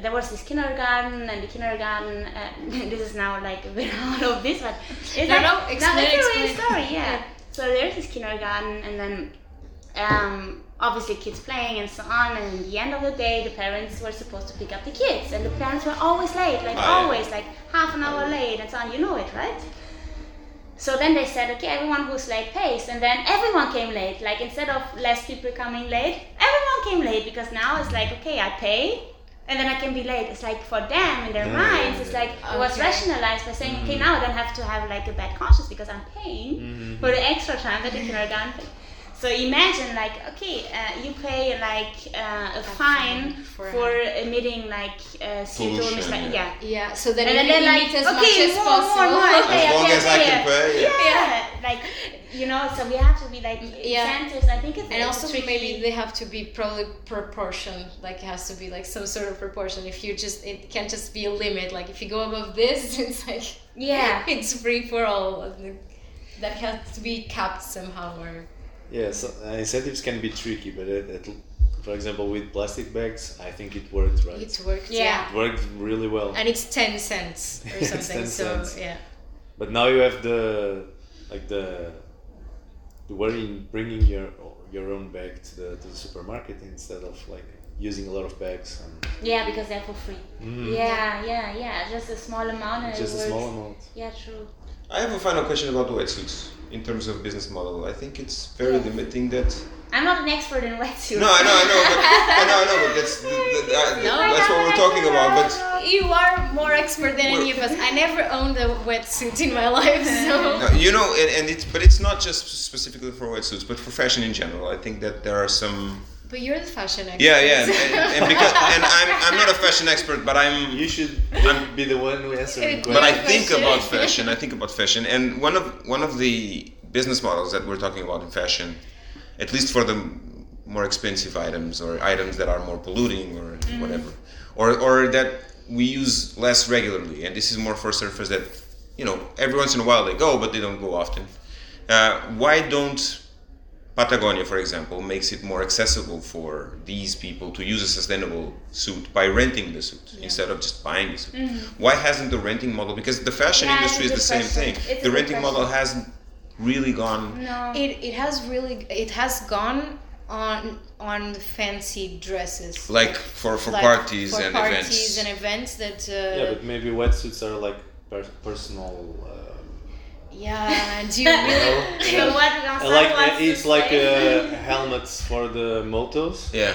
there was this kindergarten and the kindergarten. Uh, this is now like a bit out of this, but it's No, like, no, explain, it's a real explain. story. Yeah. Yeah. So there's this kindergarten, and then um, obviously kids playing and so on. And at the end of the day, the parents were supposed to pick up the kids, and the parents were always late, like yeah. always, like half an hour late and so on. You know it, right? So then they said, okay, everyone who's late pays, and then everyone came late. Like instead of less people coming late, everyone came late because now it's like, okay, I pay. And then I can be late. It's like for them in their Mm. minds, it's like it was rationalized by saying, okay, now I don't have to have like a bad conscience because I'm paying for the extra time that the kindergarten paid. So imagine like okay, uh, you pay like uh, a fine for- for emitting like uh, CO2 emissions. Like, yeah. yeah. yeah so then And you then they're like, emit as okay, much as more, possible more, more. Okay, As long okay, as I can yeah. pay, yeah. Yeah, like you know, so we have to be like Yeah. incentives. I think it's and also tricky. maybe they have to be probably proportion like it has to be like some sort of proportion if you just it can't just be a limit like if you go above this it's like Yeah. it's free for all that has to be capped somehow or Yeah, so uh, incentives can be tricky, but it, it, for example, with plastic bags, I think it worked right. it worked Yeah. it worked really well. and it's 10 cents or It's something 10 so cents. yeah But now you have the like the the worry in bringing your your own bag to the to the supermarket instead of like using a lot of bags. And Yeah, because they're for free. Mm. Yeah, yeah, yeah. Just a small amount and just a works. small amount. Yeah, true. I have a final question about the wetsuits in terms of business model. I think it's very Yes. limiting that. I'm not an expert in wetsuits. No, I know, I know, but I know, I know, but that's the, the, No, that's what oh we're talking about. But You are more expert than any of us. I never owned a wetsuit in my life, so. No, you know, and, and it's but it's not just specifically for wetsuits, but for fashion in general. I think that there are some. But you're the fashion expert. Yeah, yeah, and, and, and because and I'm I'm not a fashion expert, but I'm You should I'm- be the one who answers the But but I think Fashion. about fashion. I think about fashion, and one of one of the business models that we're talking about in fashion, at least for the more expensive items or items that are more polluting or whatever, or or that we use less regularly, and this is more for surfers that you know every once in a while they go, but they don't go often. Uh, why don't Patagonia, for example, makes it more accessible for these people to use a sustainable suit by renting the suit instead of just buying the suit. Why hasn't the renting model? Because the fashion Mm-hmm. Yeah, industry is the same question. thing. It's the renting model question. Hasn't really gone. No. It, it has really it has gone on on fancy dresses Like for, for Like, parties for and parties events. and events that uh, Yeah, but maybe wetsuits are like per- personal. Uh, yeah do you you really know? So what on like it's like say- uh, helmets for the motos. yeah.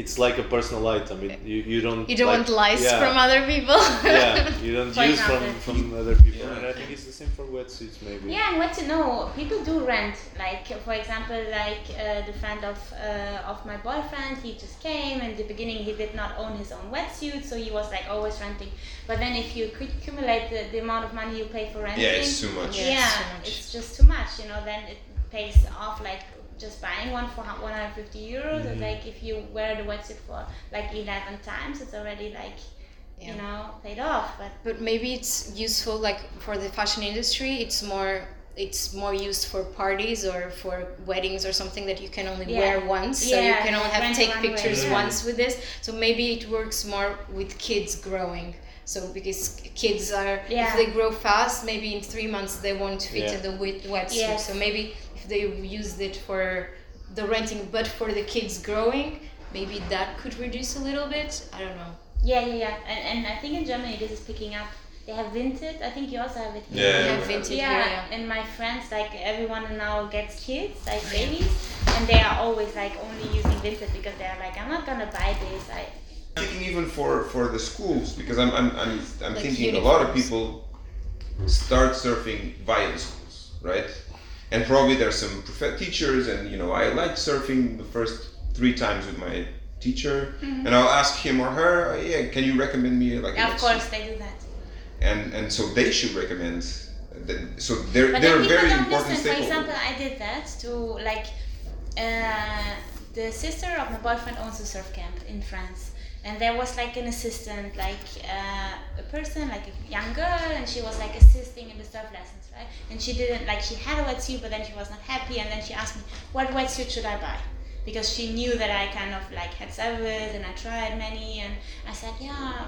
It's like a personal item. It, you, you don't. you don't like, want lice yeah, from other people yeah, you don't For use from, from other people. Yeah. And I think it's the same for wetsuits, maybe. Yeah, and what to know? People do rent. Like for example, like uh, the friend of uh, of my boyfriend, he just came. In the beginning, he did not own his own wetsuit, so he was like always renting. But then, if you could accumulate the, the amount of money you pay for renting, Yeah, it's too much. Yeah. yeah, it's too much. it's just too much. You know, then it pays off like just buying one for 150 euros. And mm-hmm. like if you wear the wetsuit for like 11 times, it's already like Yeah. you know paid off. But but maybe it's useful like for the fashion industry it's more it's more used for parties or for weddings or something that you can only Yeah. wear once so you can only have rent take pictures yeah. once with this so maybe it works more with kids growing so because kids are Yeah. if they grow fast maybe in three months they won't fit Yeah. in the wet wetsuit Yes. so maybe if they used it for the renting but for the kids growing maybe that could reduce a little bit i don't know Yeah, yeah, yeah. And, and I think in Germany this is picking up. They have Vinted. I think you also have it here. Yeah, yeah, have we vintage Yeah, here, yeah. and my friends, like everyone now gets kids, like babies, and they are always like only using Vinted because they're like, I'm not gonna buy this. I thinking even for for the schools because I'm I'm I'm, I'm Like thinking a lot of people start surfing via the schools, right? And probably there's some prof- teachers, and you know I like surfing the first three times with my teacher, and I'll ask him or her, "Oh, yeah, can you recommend me like? yeah, of course they do that. And and so they should recommend. That, so they're But they're very important listen. For example, I did that to like uh, the sister of my boyfriend owns a surf camp in France, and there was like an assistant, like uh, a person, like a young girl, and she was like assisting in the surf lessons, right? And she didn't like she had a wetsuit, but then she was not happy, and then she asked me, "What wetsuit should I buy?" Because she knew that I kind of like had several, and I tried many, and I said, "Yeah,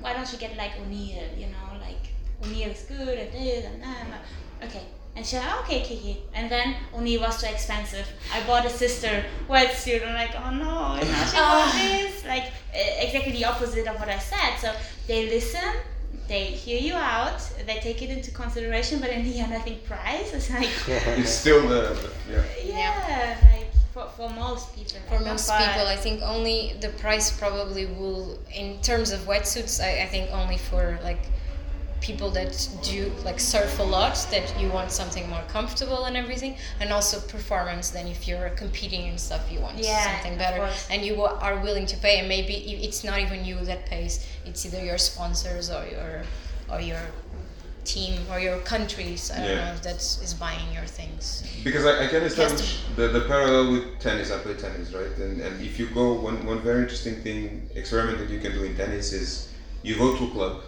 why don't you get like O'Neill? You know, like O'Neill is good this and that. and that." Okay. And she said, oh, okay, Kiki. And then O'Neill was too expensive. I bought a sister wetsuit. I'm like, oh no, and now she bought this. Like, exactly the opposite of what I said. So they listen, they hear you out, they take it into consideration, but in the end, I think price is like, It's still the, the yeah. yeah, like for, for most people. For most but- people, I think only the price probably will, in terms of wetsuits, I, I think only for like people that do like surf a lot, that you want something more comfortable and everything, and also performance. Then if you're competing and stuff, you want Yeah, something better, and you are willing to pay. And maybe it's not even you that pays; it's either your sponsors or your or your team or your countries. I don't Yeah. know that is buying your things. Because I, I can establish the, the parallel with tennis. I play tennis, right? And, and if you go, one, one very interesting thing, experiment that you can do in tennis is you go to a club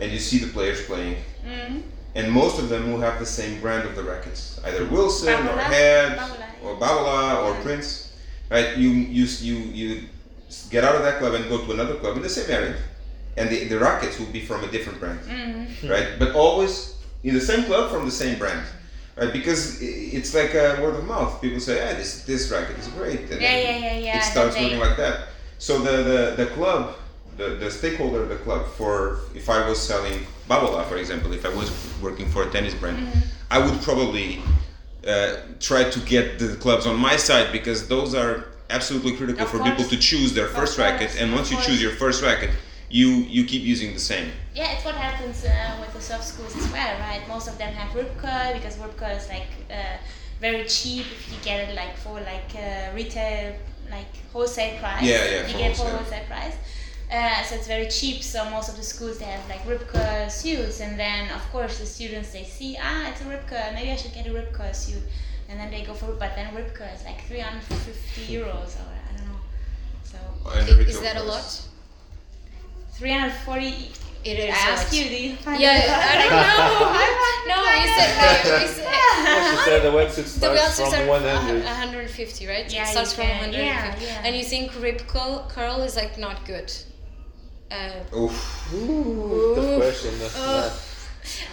and you see the players playing. Mhm. And most of them will have the same brand of the rackets, either Wilson or Head or Babolat or Yeah. Prince, right? You, you, you, you get out of that club and go to another club in the same area, and the, the rackets will be from a different brand Mhm. right? But always in the same club from the same brand, right? Because it's like a word of mouth. People say, "Yeah, this this racket is great," and Yeah, yeah, yeah, yeah. it starts they- like that. So the, the, the club, the, the stakeholder of the club, for if I was selling Babolat, for example, if I was working for a tennis brand, I would probably uh, try to get the clubs on my side because those are absolutely critical Of for people to choose their first course, racket. And once you course. choose your first racket, you you keep using the same. Yeah, it's what happens uh, with the soft schools as well, right? Most of them have Rip Curl because Rip Curl is like uh, very cheap if you get it like for like uh, retail, like wholesale price. Yeah, yeah, You for get for wholesale. wholesale price. Uh, so it's very cheap. So most of the schools they have like Rip Curl suits, and then of course the students they see ah it's a Rip Curl, maybe I should get a Rip Curl suit, and then they go for but then Rip Curl is like 350 euros or I don't know. So And the I- retail Is that a lot? 340. It is. I a ask you, do you find Yeah, it a? I don't know. no, you said like, you said, Well, she said the wetsuit the starts websites from 100. 150, right? Yeah, it starts from 150. Yeah, yeah. And you think rip curl, curl is like not good. Uh, Oof. Ooh, the question. Ugh.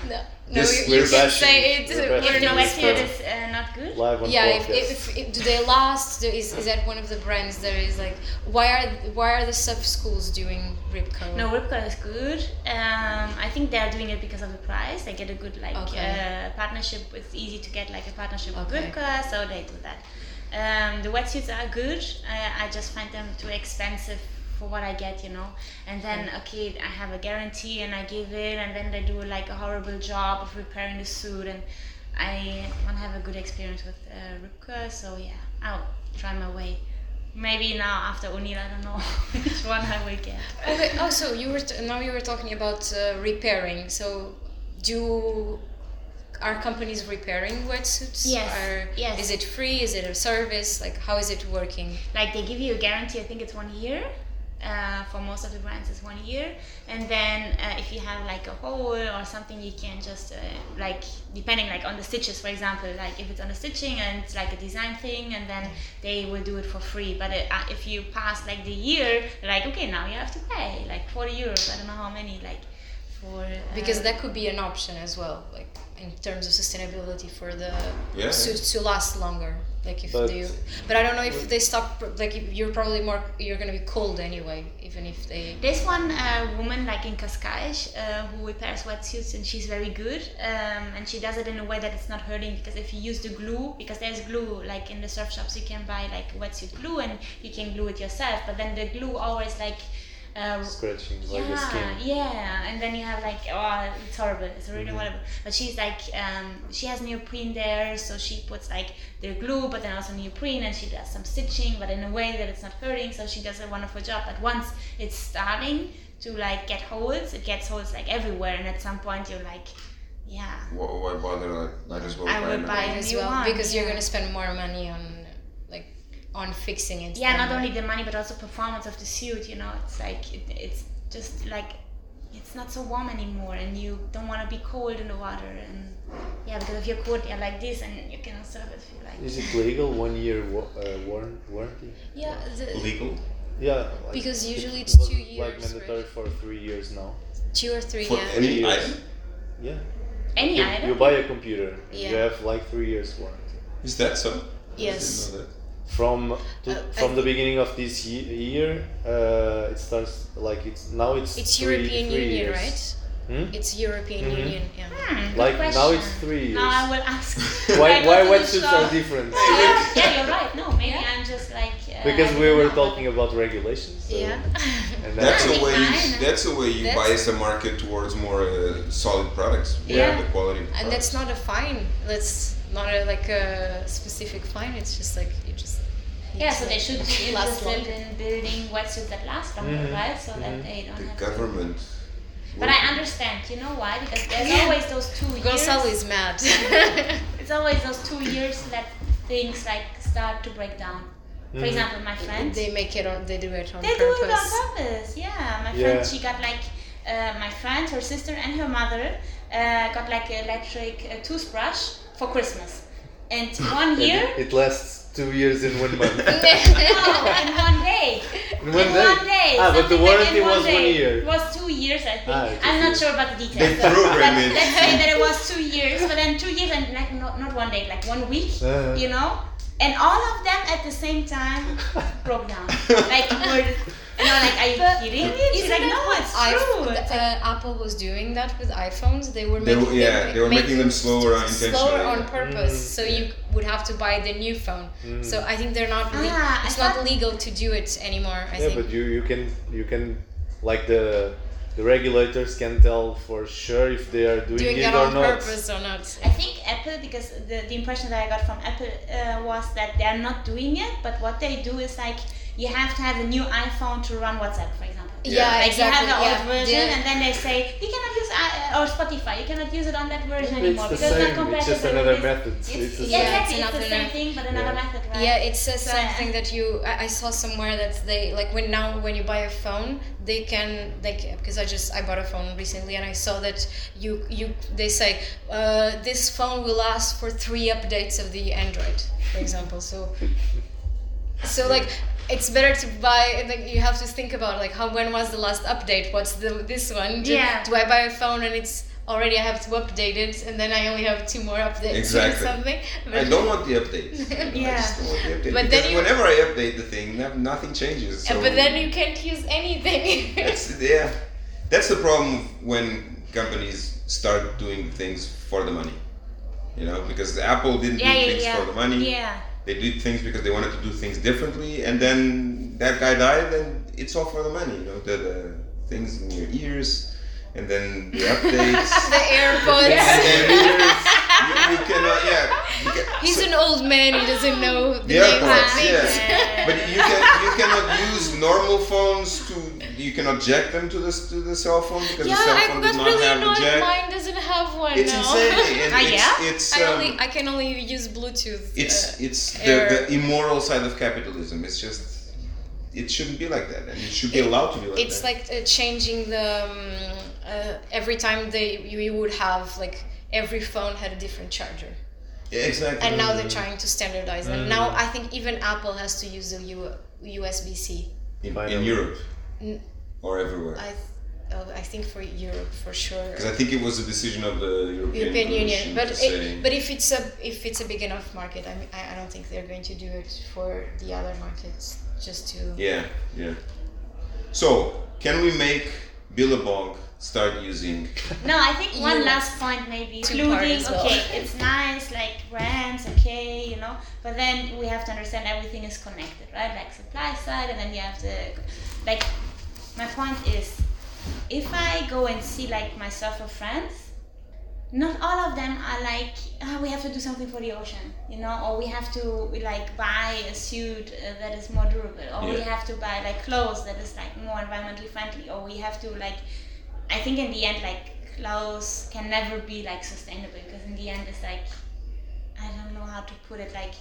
no, no, This- you, you can say it. we're we're If the not this wetsuit term. is uh, not good. Live on yeah, if, if, if, if do they last? Do- Is, is that one of the brands that is like why are why are the sub schools doing rip curl? No, Rip Curl is good. Um, I think they are doing it because of the price. They get a good like Okay. uh, partnership. It's easy to get like a partnership with Okay. Rip Curl, so they do that. Um, the wetsuits are good. Uh, I just find them too expensive for what I get, you know. And then okay, I have a guarantee and I give it, and then they do like a horrible job of repairing the suit, and I want to have a good experience with uh, Rip Curl. So yeah, I'll try my way. Maybe now after O'Neill, I don't know which one I will get. Okay. Oh, so you were t- now you were talking about uh, repairing. So do are companies repairing wetsuits? Yes, Are, yes. Is it free? Is it a service? Like how is it working? like they give you a guarantee i think it's one year uh, for most of the brands it's one year. And then uh, if you have like a hole or something you can just uh, like depending like on the stitches for example like if it's on the stitching and it's like a design thing and then they will do it for free. But uh, uh, if you pass like the year like okay now you have to pay like 40 euros i don't know how many like for uh, Because that could be an option as well, like in terms of sustainability for the Yeah. suits to last longer. Like if But- they, but I don't know if they stop. Like if you're probably more, you're gonna be cold anyway, even if they. There's one uh, woman like in Cascais uh, who repairs wetsuits and she's very good um, and she does it in a way that it's not hurting because if you use the glue because there's glue like in the surf shops you can buy like wetsuit glue and you can glue it yourself but then the glue always like uh, Scratching like the yeah, skin. yeah, and then you have like oh, it's horrible. It's really Mhm. horrible. But she's like, um, she has neoprene there, so she puts like the glue, but then also neoprene, and she does some stitching, but in a way that it's not hurting. So she does a wonderful job. But once it's starting to like get holes, it gets holes like everywhere, and at some point you're like, yeah, Why, why bother? Like, might as well I buy would buy one. it. as new well one, because you're gonna spend more money on like on fixing it. yeah. Not only the money, but also performance of the suit. You know, it's like it, it's just like it's not so warm anymore and you don't want to be cold in the water and yeah because if you're cold you're like this and you cannot serve it if you like Is it legal? One year wa- uh, warn- warranty? Yeah, the, Legal Yeah. Like Because usually it's was two Like years, mandatory right? for three years now. two or three. for yeah. any years. item. Yeah. any you, item you buy a computer. Yeah. You have like three years warranty. Is that so? Yes. I didn't know that. From to, Uh, I from the beginning of this ye- year, uh, it starts like it's now it's It's three, European three Union, years. right? Hmm? It's European Mhm. Union. Yeah. Hmm, good Like now it's three years. now I will ask Why I go why to the wetsuits shop. are different? yeah, yeah you're right no maybe Yeah. I'm just like uh, because I we don't were know. talking about regulations. So, Yeah. And That's I a think way. mine- That's a way you That's- bias a market towards more uh, solid products. Yeah. The quality. Of and that's products. not a fine. That's not a, like a specific fine. It's just like you just. yeah so they should be last interested in building wetsuits that last longer Mhm. right so that Mhm. they don't the have to- government. but I understand you know why because there's Yeah. always those two years Gonzalo is mad. it's always those two years that things like start to break down for Mhm. example my friend they make it on. They do it on They do purpose. it on purpose. Yeah, my Yeah. friend, she got like uh, my friend, her sister, and her mother uh, got like an electric uh, toothbrush for Christmas, and one year. It, it lasts two years in one month. No, in one day. In one in day? one day. Ah, but the something like warranty in one was one day. year. It was two years, I think. Ah, I'm not years. sure about the They details. but, program but it. let's say that it was two years, but then two years and like not, not one day, like one week, Uh-huh. you know. and all of them at the same time broke down. like were, you know, like are you But kidding me? She's like, no, it's iPhone- true. It's like, uh, Apple was doing that with iPhones. They were They making were- yeah, them, they were making them slower on- slower on purpose, Mm. so you would have to buy the new phone. So I think they're not. Le- Ah, it's not legal to do it anymore. I yeah, think. but you you can you can like the the regulators can tell for sure if they are doing, doing it that or on not. purpose or not. I think Apple, because the, the impression that I got from Apple uh, was that they're not doing it, but what they do is like you have to have a new iPhone to run WhatsApp, for example. Yeah, like exactly. you have the old yeah. version, Yeah. and then they say you cannot use uh, or Spotify, you cannot use it on that version It's anymore because same, not it's just compatible another with this. method. It's, It's the yeah, same. exactly. It's It's, the another same thing, but another Yeah. method, right? Yeah, it says So, something that you. I, I saw somewhere that they like when now when you buy a phone, they can like because I just I bought a phone recently and I saw that you you they say uh, this phone will last for three updates of the Android, for example. So so like it's better to buy like you have to think about like how when was the last update what's the this one do, Yeah. do i buy a phone and it's already i have to update it and then i only have two more updates Exactly. or something I don't want the updates. Yeah. just don't want the update. But then you- whenever I update the thing, nothing changes. So but then you can't use anything that's yeah, that's the problem when companies start doing things for the money. You know, because Apple didn't Yeah, do yeah, things yeah. for the money. Yeah. They did things because they wanted to do things differently, and then that guy died, and it's all for the money. You know, the, the things in your ears, and then the updates. the airpods. You, you cannot, yeah. You can, he's so- an old man he doesn't know the The AirPods, yeah. But you can you cannot use normal phones to you cannot jack them to the to the cell phone because the cell yeah i phone does not really have the annoyed jack. mine doesn't have one It's now insane. And Ah, it's, yeah? it's I um, only I can only use Bluetooth. it's uh, it's the, the immoral side of capitalism. It's just it shouldn't be like that, and it should be allowed to be like that. it's that. like uh, changing the um, uh, every time they you, you would have like every phone had a different charger yeah, exactly. and now they're trying to standardize and now i think even apple has to use the U- usb-c in, in Europe N- or everywhere. i oh, i think for europe for sure Because I think it was a decision of the European, European Union, Commission but it, but if it's a if it's a big enough market, I mean, I, I don't think they're going to do it for the other markets just to. Yeah, yeah. So, can we make Billabong start using? No, I think one last point maybe, including well. okay, it's nice like brands, okay, you know, but then we have to understand everything is connected, right? Like supply side, and then you have to, like, my point is, if I go and see like my surfer friends, not all of them are like, oh, we have to do something for the ocean, you know, or we have to like buy a suit uh, that is more durable, or we have to buy like clothes that is like more environmentally friendly, or we have to like, I think in the end like clothes can never be like sustainable because in the end it's like, I don't know how to put it like,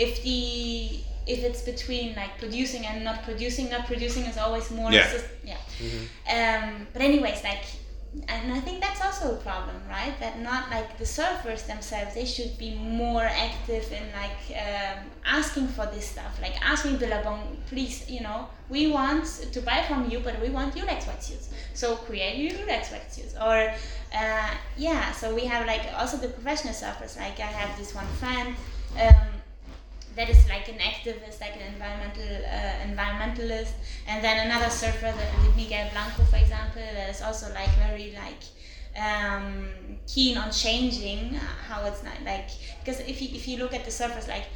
if the if it's between like producing and not producing, not producing is always more. Yeah. yeah. Um, but anyways, like, and I think that's also a problem, right? That not like the surfers themselves, they should be more active in like um, asking for this stuff, like asking Billabong, please, you know, we want to buy from you, but we want Yulex wetsuits, so create your Yulex wetsuits, or uh, yeah. So we have like also the professional surfers. Like I have this one friend. Um, that is like an activist, like an environmental uh, environmentalist, and then another surfer, the, Miguel Blanco, for example, that is also like very like um, keen on changing how it's not like because if you if you look at the surfers like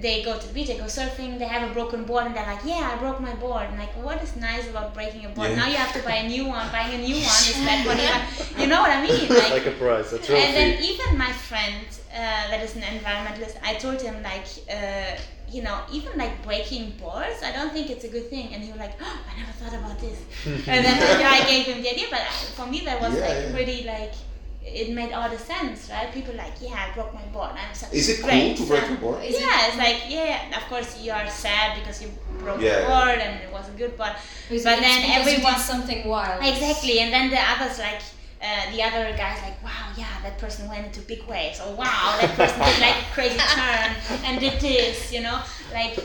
they go to the beach, they go surfing, they have a broken board, and they're like, "Yeah, I broke my board." And like, what is nice about breaking a board? Yeah. Now you have to buy a new one. Buying a new one is that what you want? You know what I mean? It's like a prize, a trophy. And then even my friend uh, that is an environmentalist, I told him like, uh, you know, even like breaking boards, I don't think it's a good thing. And he was like, oh, I never thought about this. and then you know, I gave him the idea, but for me that was Yeah, like yeah. pretty like. It made all the sense, right? People like, yeah, I broke my board. I'm such Is it cool to break son." a board? Is it- yeah, it's like yeah. Of course, you are sad because you broke Yeah, the yeah. board and it was a good board. It's But then everyone did something wild. Exactly, and then the others like uh, the other guys like, wow, yeah, that person went into big waves, or wow, that person did like a crazy turn and did this, you know, like,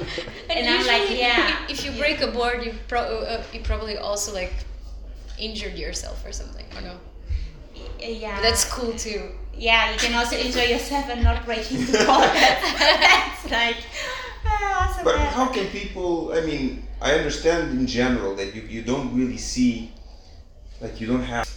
and, I'm like, yeah. If you break a board, you pro- uh, you probably also like injured yourself or something. Or no? yeah, But that's cool too. yeah, you can also enjoy yourself and not breaking the board. That's like uh, awesome. But how can people? I mean, I understand in general that you, you don't really see, like you don't have,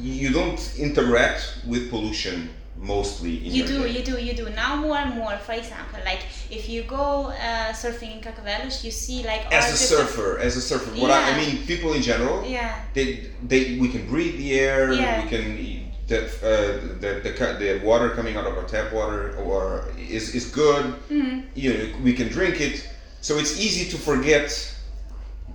you don't interact with pollution mostly. In You do, day. you do, you do. Now more and more. For example, like if you go uh, surfing in Carcavelos, you see like As a surfer, as a surfer, what I, I mean, people in general, Yeah. they, they we can breathe the air. Yeah. We can the uh, the, the the water coming out of our tap water or is is good. Mhm. You know, we can drink it. So it's easy to forget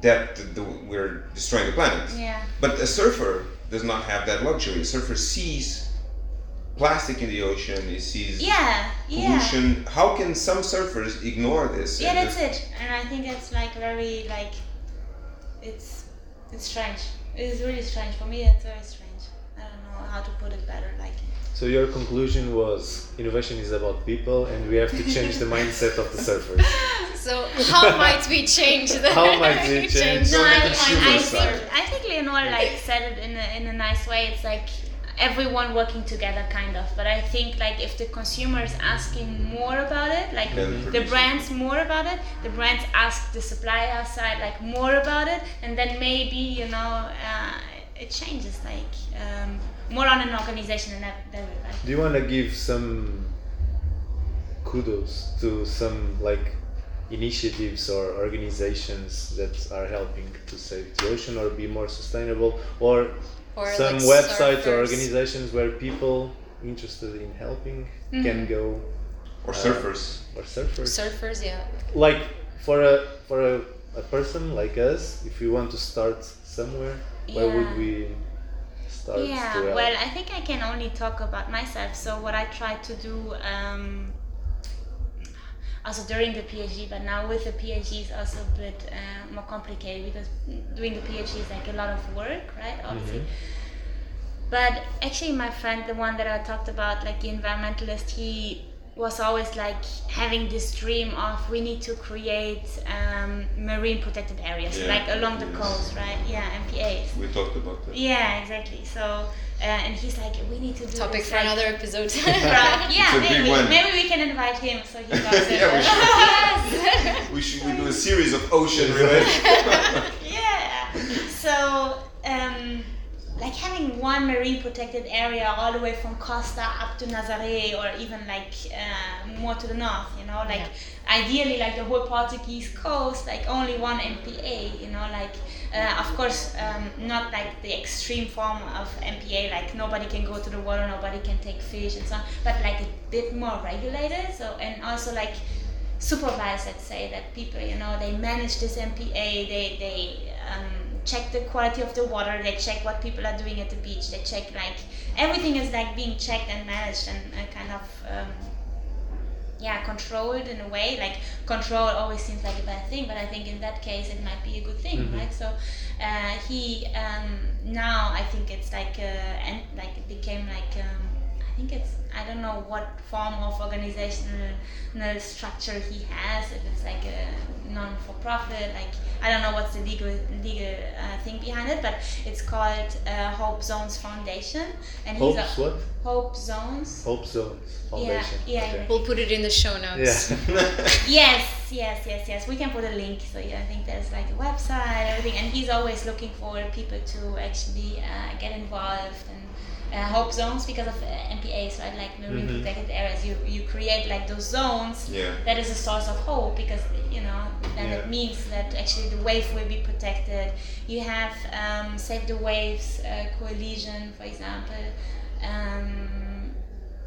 that the, the, we're destroying the planet. Yeah. But a surfer does not have that luxury. A surfer sees plastic in the ocean. He sees Yeah. Yeah. pollution. How can some surfers ignore this? Yeah, that's it. And I think it's like very like it's it's strange. It's really strange for me. It's very strange. I don't know how to put it better. Like So your conclusion was innovation is about people, and we have to change the mindset of the surfers. So how might we change the How might we change no, the I, I, I think I think Leonore like said it in a, in a nice way. It's like everyone working together, kind of. But I think like if the consumer is asking more about it, like Then the produce brands more about it, the brands ask the supplier side like more about it, and then maybe you know uh, it changes like um, more on an organization than that level. Do you want to give some kudos to some like initiatives or organizations that are helping to save the ocean or be more sustainable, or, Or some like websites or organizations where people interested in helping can mm-hmm. go or uh, surfers. or surfers? surfers? Yeah. like for a for a, a person like us, if we want to start somewhere, where would we start? to Yeah, help? well, I think I can only talk about myself. So what I try to do, um, also during the PhD, but now with the PhD is also a bit uh, more complicated because doing the PhD is like a lot of work, right? Obviously. But actually, my friend, the one that I talked about, like the environmentalist, he was always like having this dream of we need to create um, marine protected areas, Yeah, like along the yes. coast, right? Yeah, MPAs. We talked about that. Yeah, exactly. So, uh, and he's like, we need to do Topic this, for like, another episode. Right, yeah, It's a big maybe. Maybe we can invite him so he talks it. Yeah, we should. yes. We should we do a series of ocean related. yeah. So, um, like having one marine protected area all the way from Costa up to Nazaré or even like uh, more to the north, you know, like ideally like the whole Portuguese coast, like only one MPA, you know, like uh, of course um, not like the extreme form of MPA, like nobody can go to the water, nobody can take fish and so on, but like a bit more regulated. So and also like supervised, let's say, that people, you know, they manage this MPA, they, they um, check the quality of the water, they check what people are doing at the beach, they check like everything is like being checked and managed and uh, kind of um, yeah controlled in a way like control always seems like a bad thing but i think in that case it might be a good thing Mhm. right so uh, he um, now i think it's like uh, and like it became like um, think it's i don't know what form of organizational structure he has if it's like a non-for-profit like i don't know what's the legal legal uh, thing behind it but it's called uh, hope zones foundation and he's a what? hope zones Hope Zones Foundation. yeah, Okay. we'll put it in the show notes. Yeah. Yes, yes, yes, yes. We can put a link. So yeah, I think there's like a website, everything, and he's always looking for people to actually uh, get involved and uh, hope zones because of uh, MPAs, right? Like marine Mhm. protected areas. You you create like those zones. Yeah. That is a source of hope because you know then Yeah. it means that actually the wave will be protected. You have um, Save the Waves uh, coalition, for example. Um,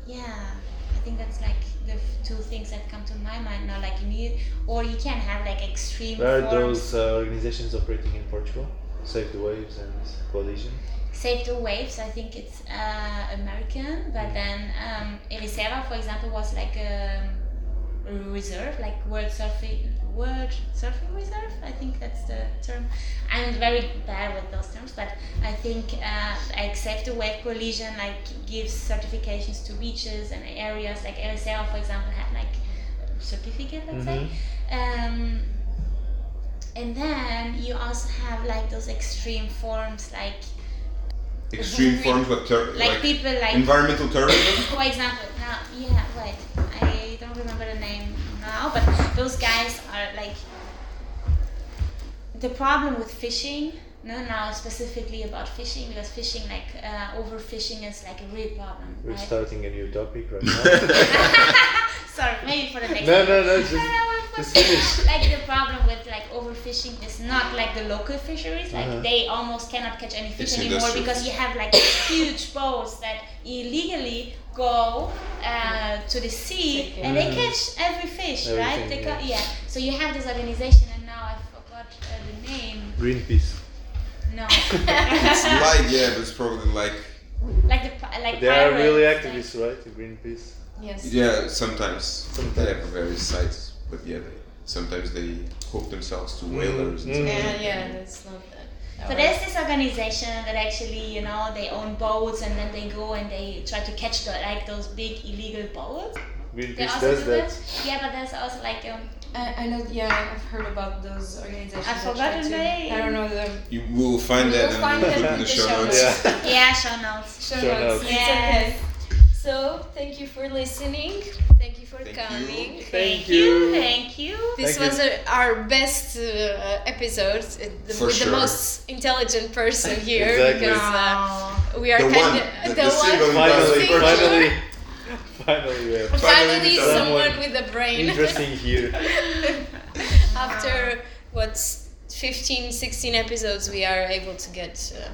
yeah, I think that's like the f- two things that come to my mind now. Like you need, or you can have like extreme Where are forms. those uh, organizations operating in Portugal? Save the Waves and Coalition. Save the Waves, I think it's uh, American, but then um, Ericeira, for example, was like a, a reserve, like World Surfing World Surfing Reserve. I think that's the term. I'm very bad with those terms, but I think uh, like Save the Wave Coalition like gives certifications to beaches and areas. Like Ericeira, for example, had like a certificate, let's say. Um, and then you also have like those extreme forms like extreme forms, what ter- like, people like environmental terrorism. for example now yeah wait i don't remember the name now but those guys are like the problem with fishing no now specifically about fishing because fishing like uh, overfishing is like a real problem We're right starting a new topic right now. sorry maybe for the next no, no, no, just, well, just but- like the problem with like overfishing is not like the local fisheries like Uh-huh. they almost cannot catch any fish It's anymore because you have like huge boats that illegally go uh, to the sea Take and they Mhm. catch every fish right Everything, they ca- yeah. yeah so you have this organization and now i forgot uh, the name Greenpeace. no it's like yeah, but it's probably like like the pi- like They are really pirates, activists, right? The Greenpeace. Yes. yeah. Sometimes Sometimes. they have various sites, but yeah, they, sometimes they hook themselves to whalers. And Mm. stuff. Yeah, yeah, that's not that. So there's this organization that actually, you know, they own boats and then they go and they try to catch the like those big illegal boats. They also does do that. Yeah, but there's also like um, I, I know, yeah, I've heard about those organizations. I forgot try the name. I don't know the You will find We that will and find we'll that put in in the the show show notes. notes. Yeah. yeah show notes. show Show notes. notes. It's okay. So, thank you for listening. Thank you for Thank you. coming. Thank you. you. Thank you. This Thank was uh our best uh, episode uh, the, For with sure. the most intelligent person here Exactly. because uh, we are The kind one, of the- the, the one Finally, finally, finally, we Finally finally someone someone with a brain interesting here. after what's 15 16 episodes we are able to get uh,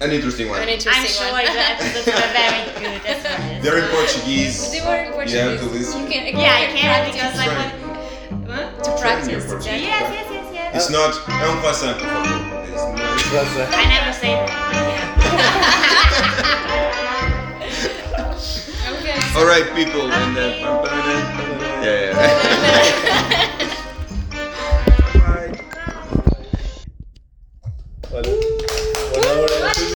An interesting one. an interesting I'm sure one the episodes were very good as well. They're in Portuguese. they were in Portuguese to listen. you can Yeah, I can practice. because like Right. what? Huh? to practice Train your exactly. Yes, yes, yes, yes. It's not. É um croissant, por. It's not- That's a- I never say that. okay All right, people. And uh, yeah, yeah. Olha.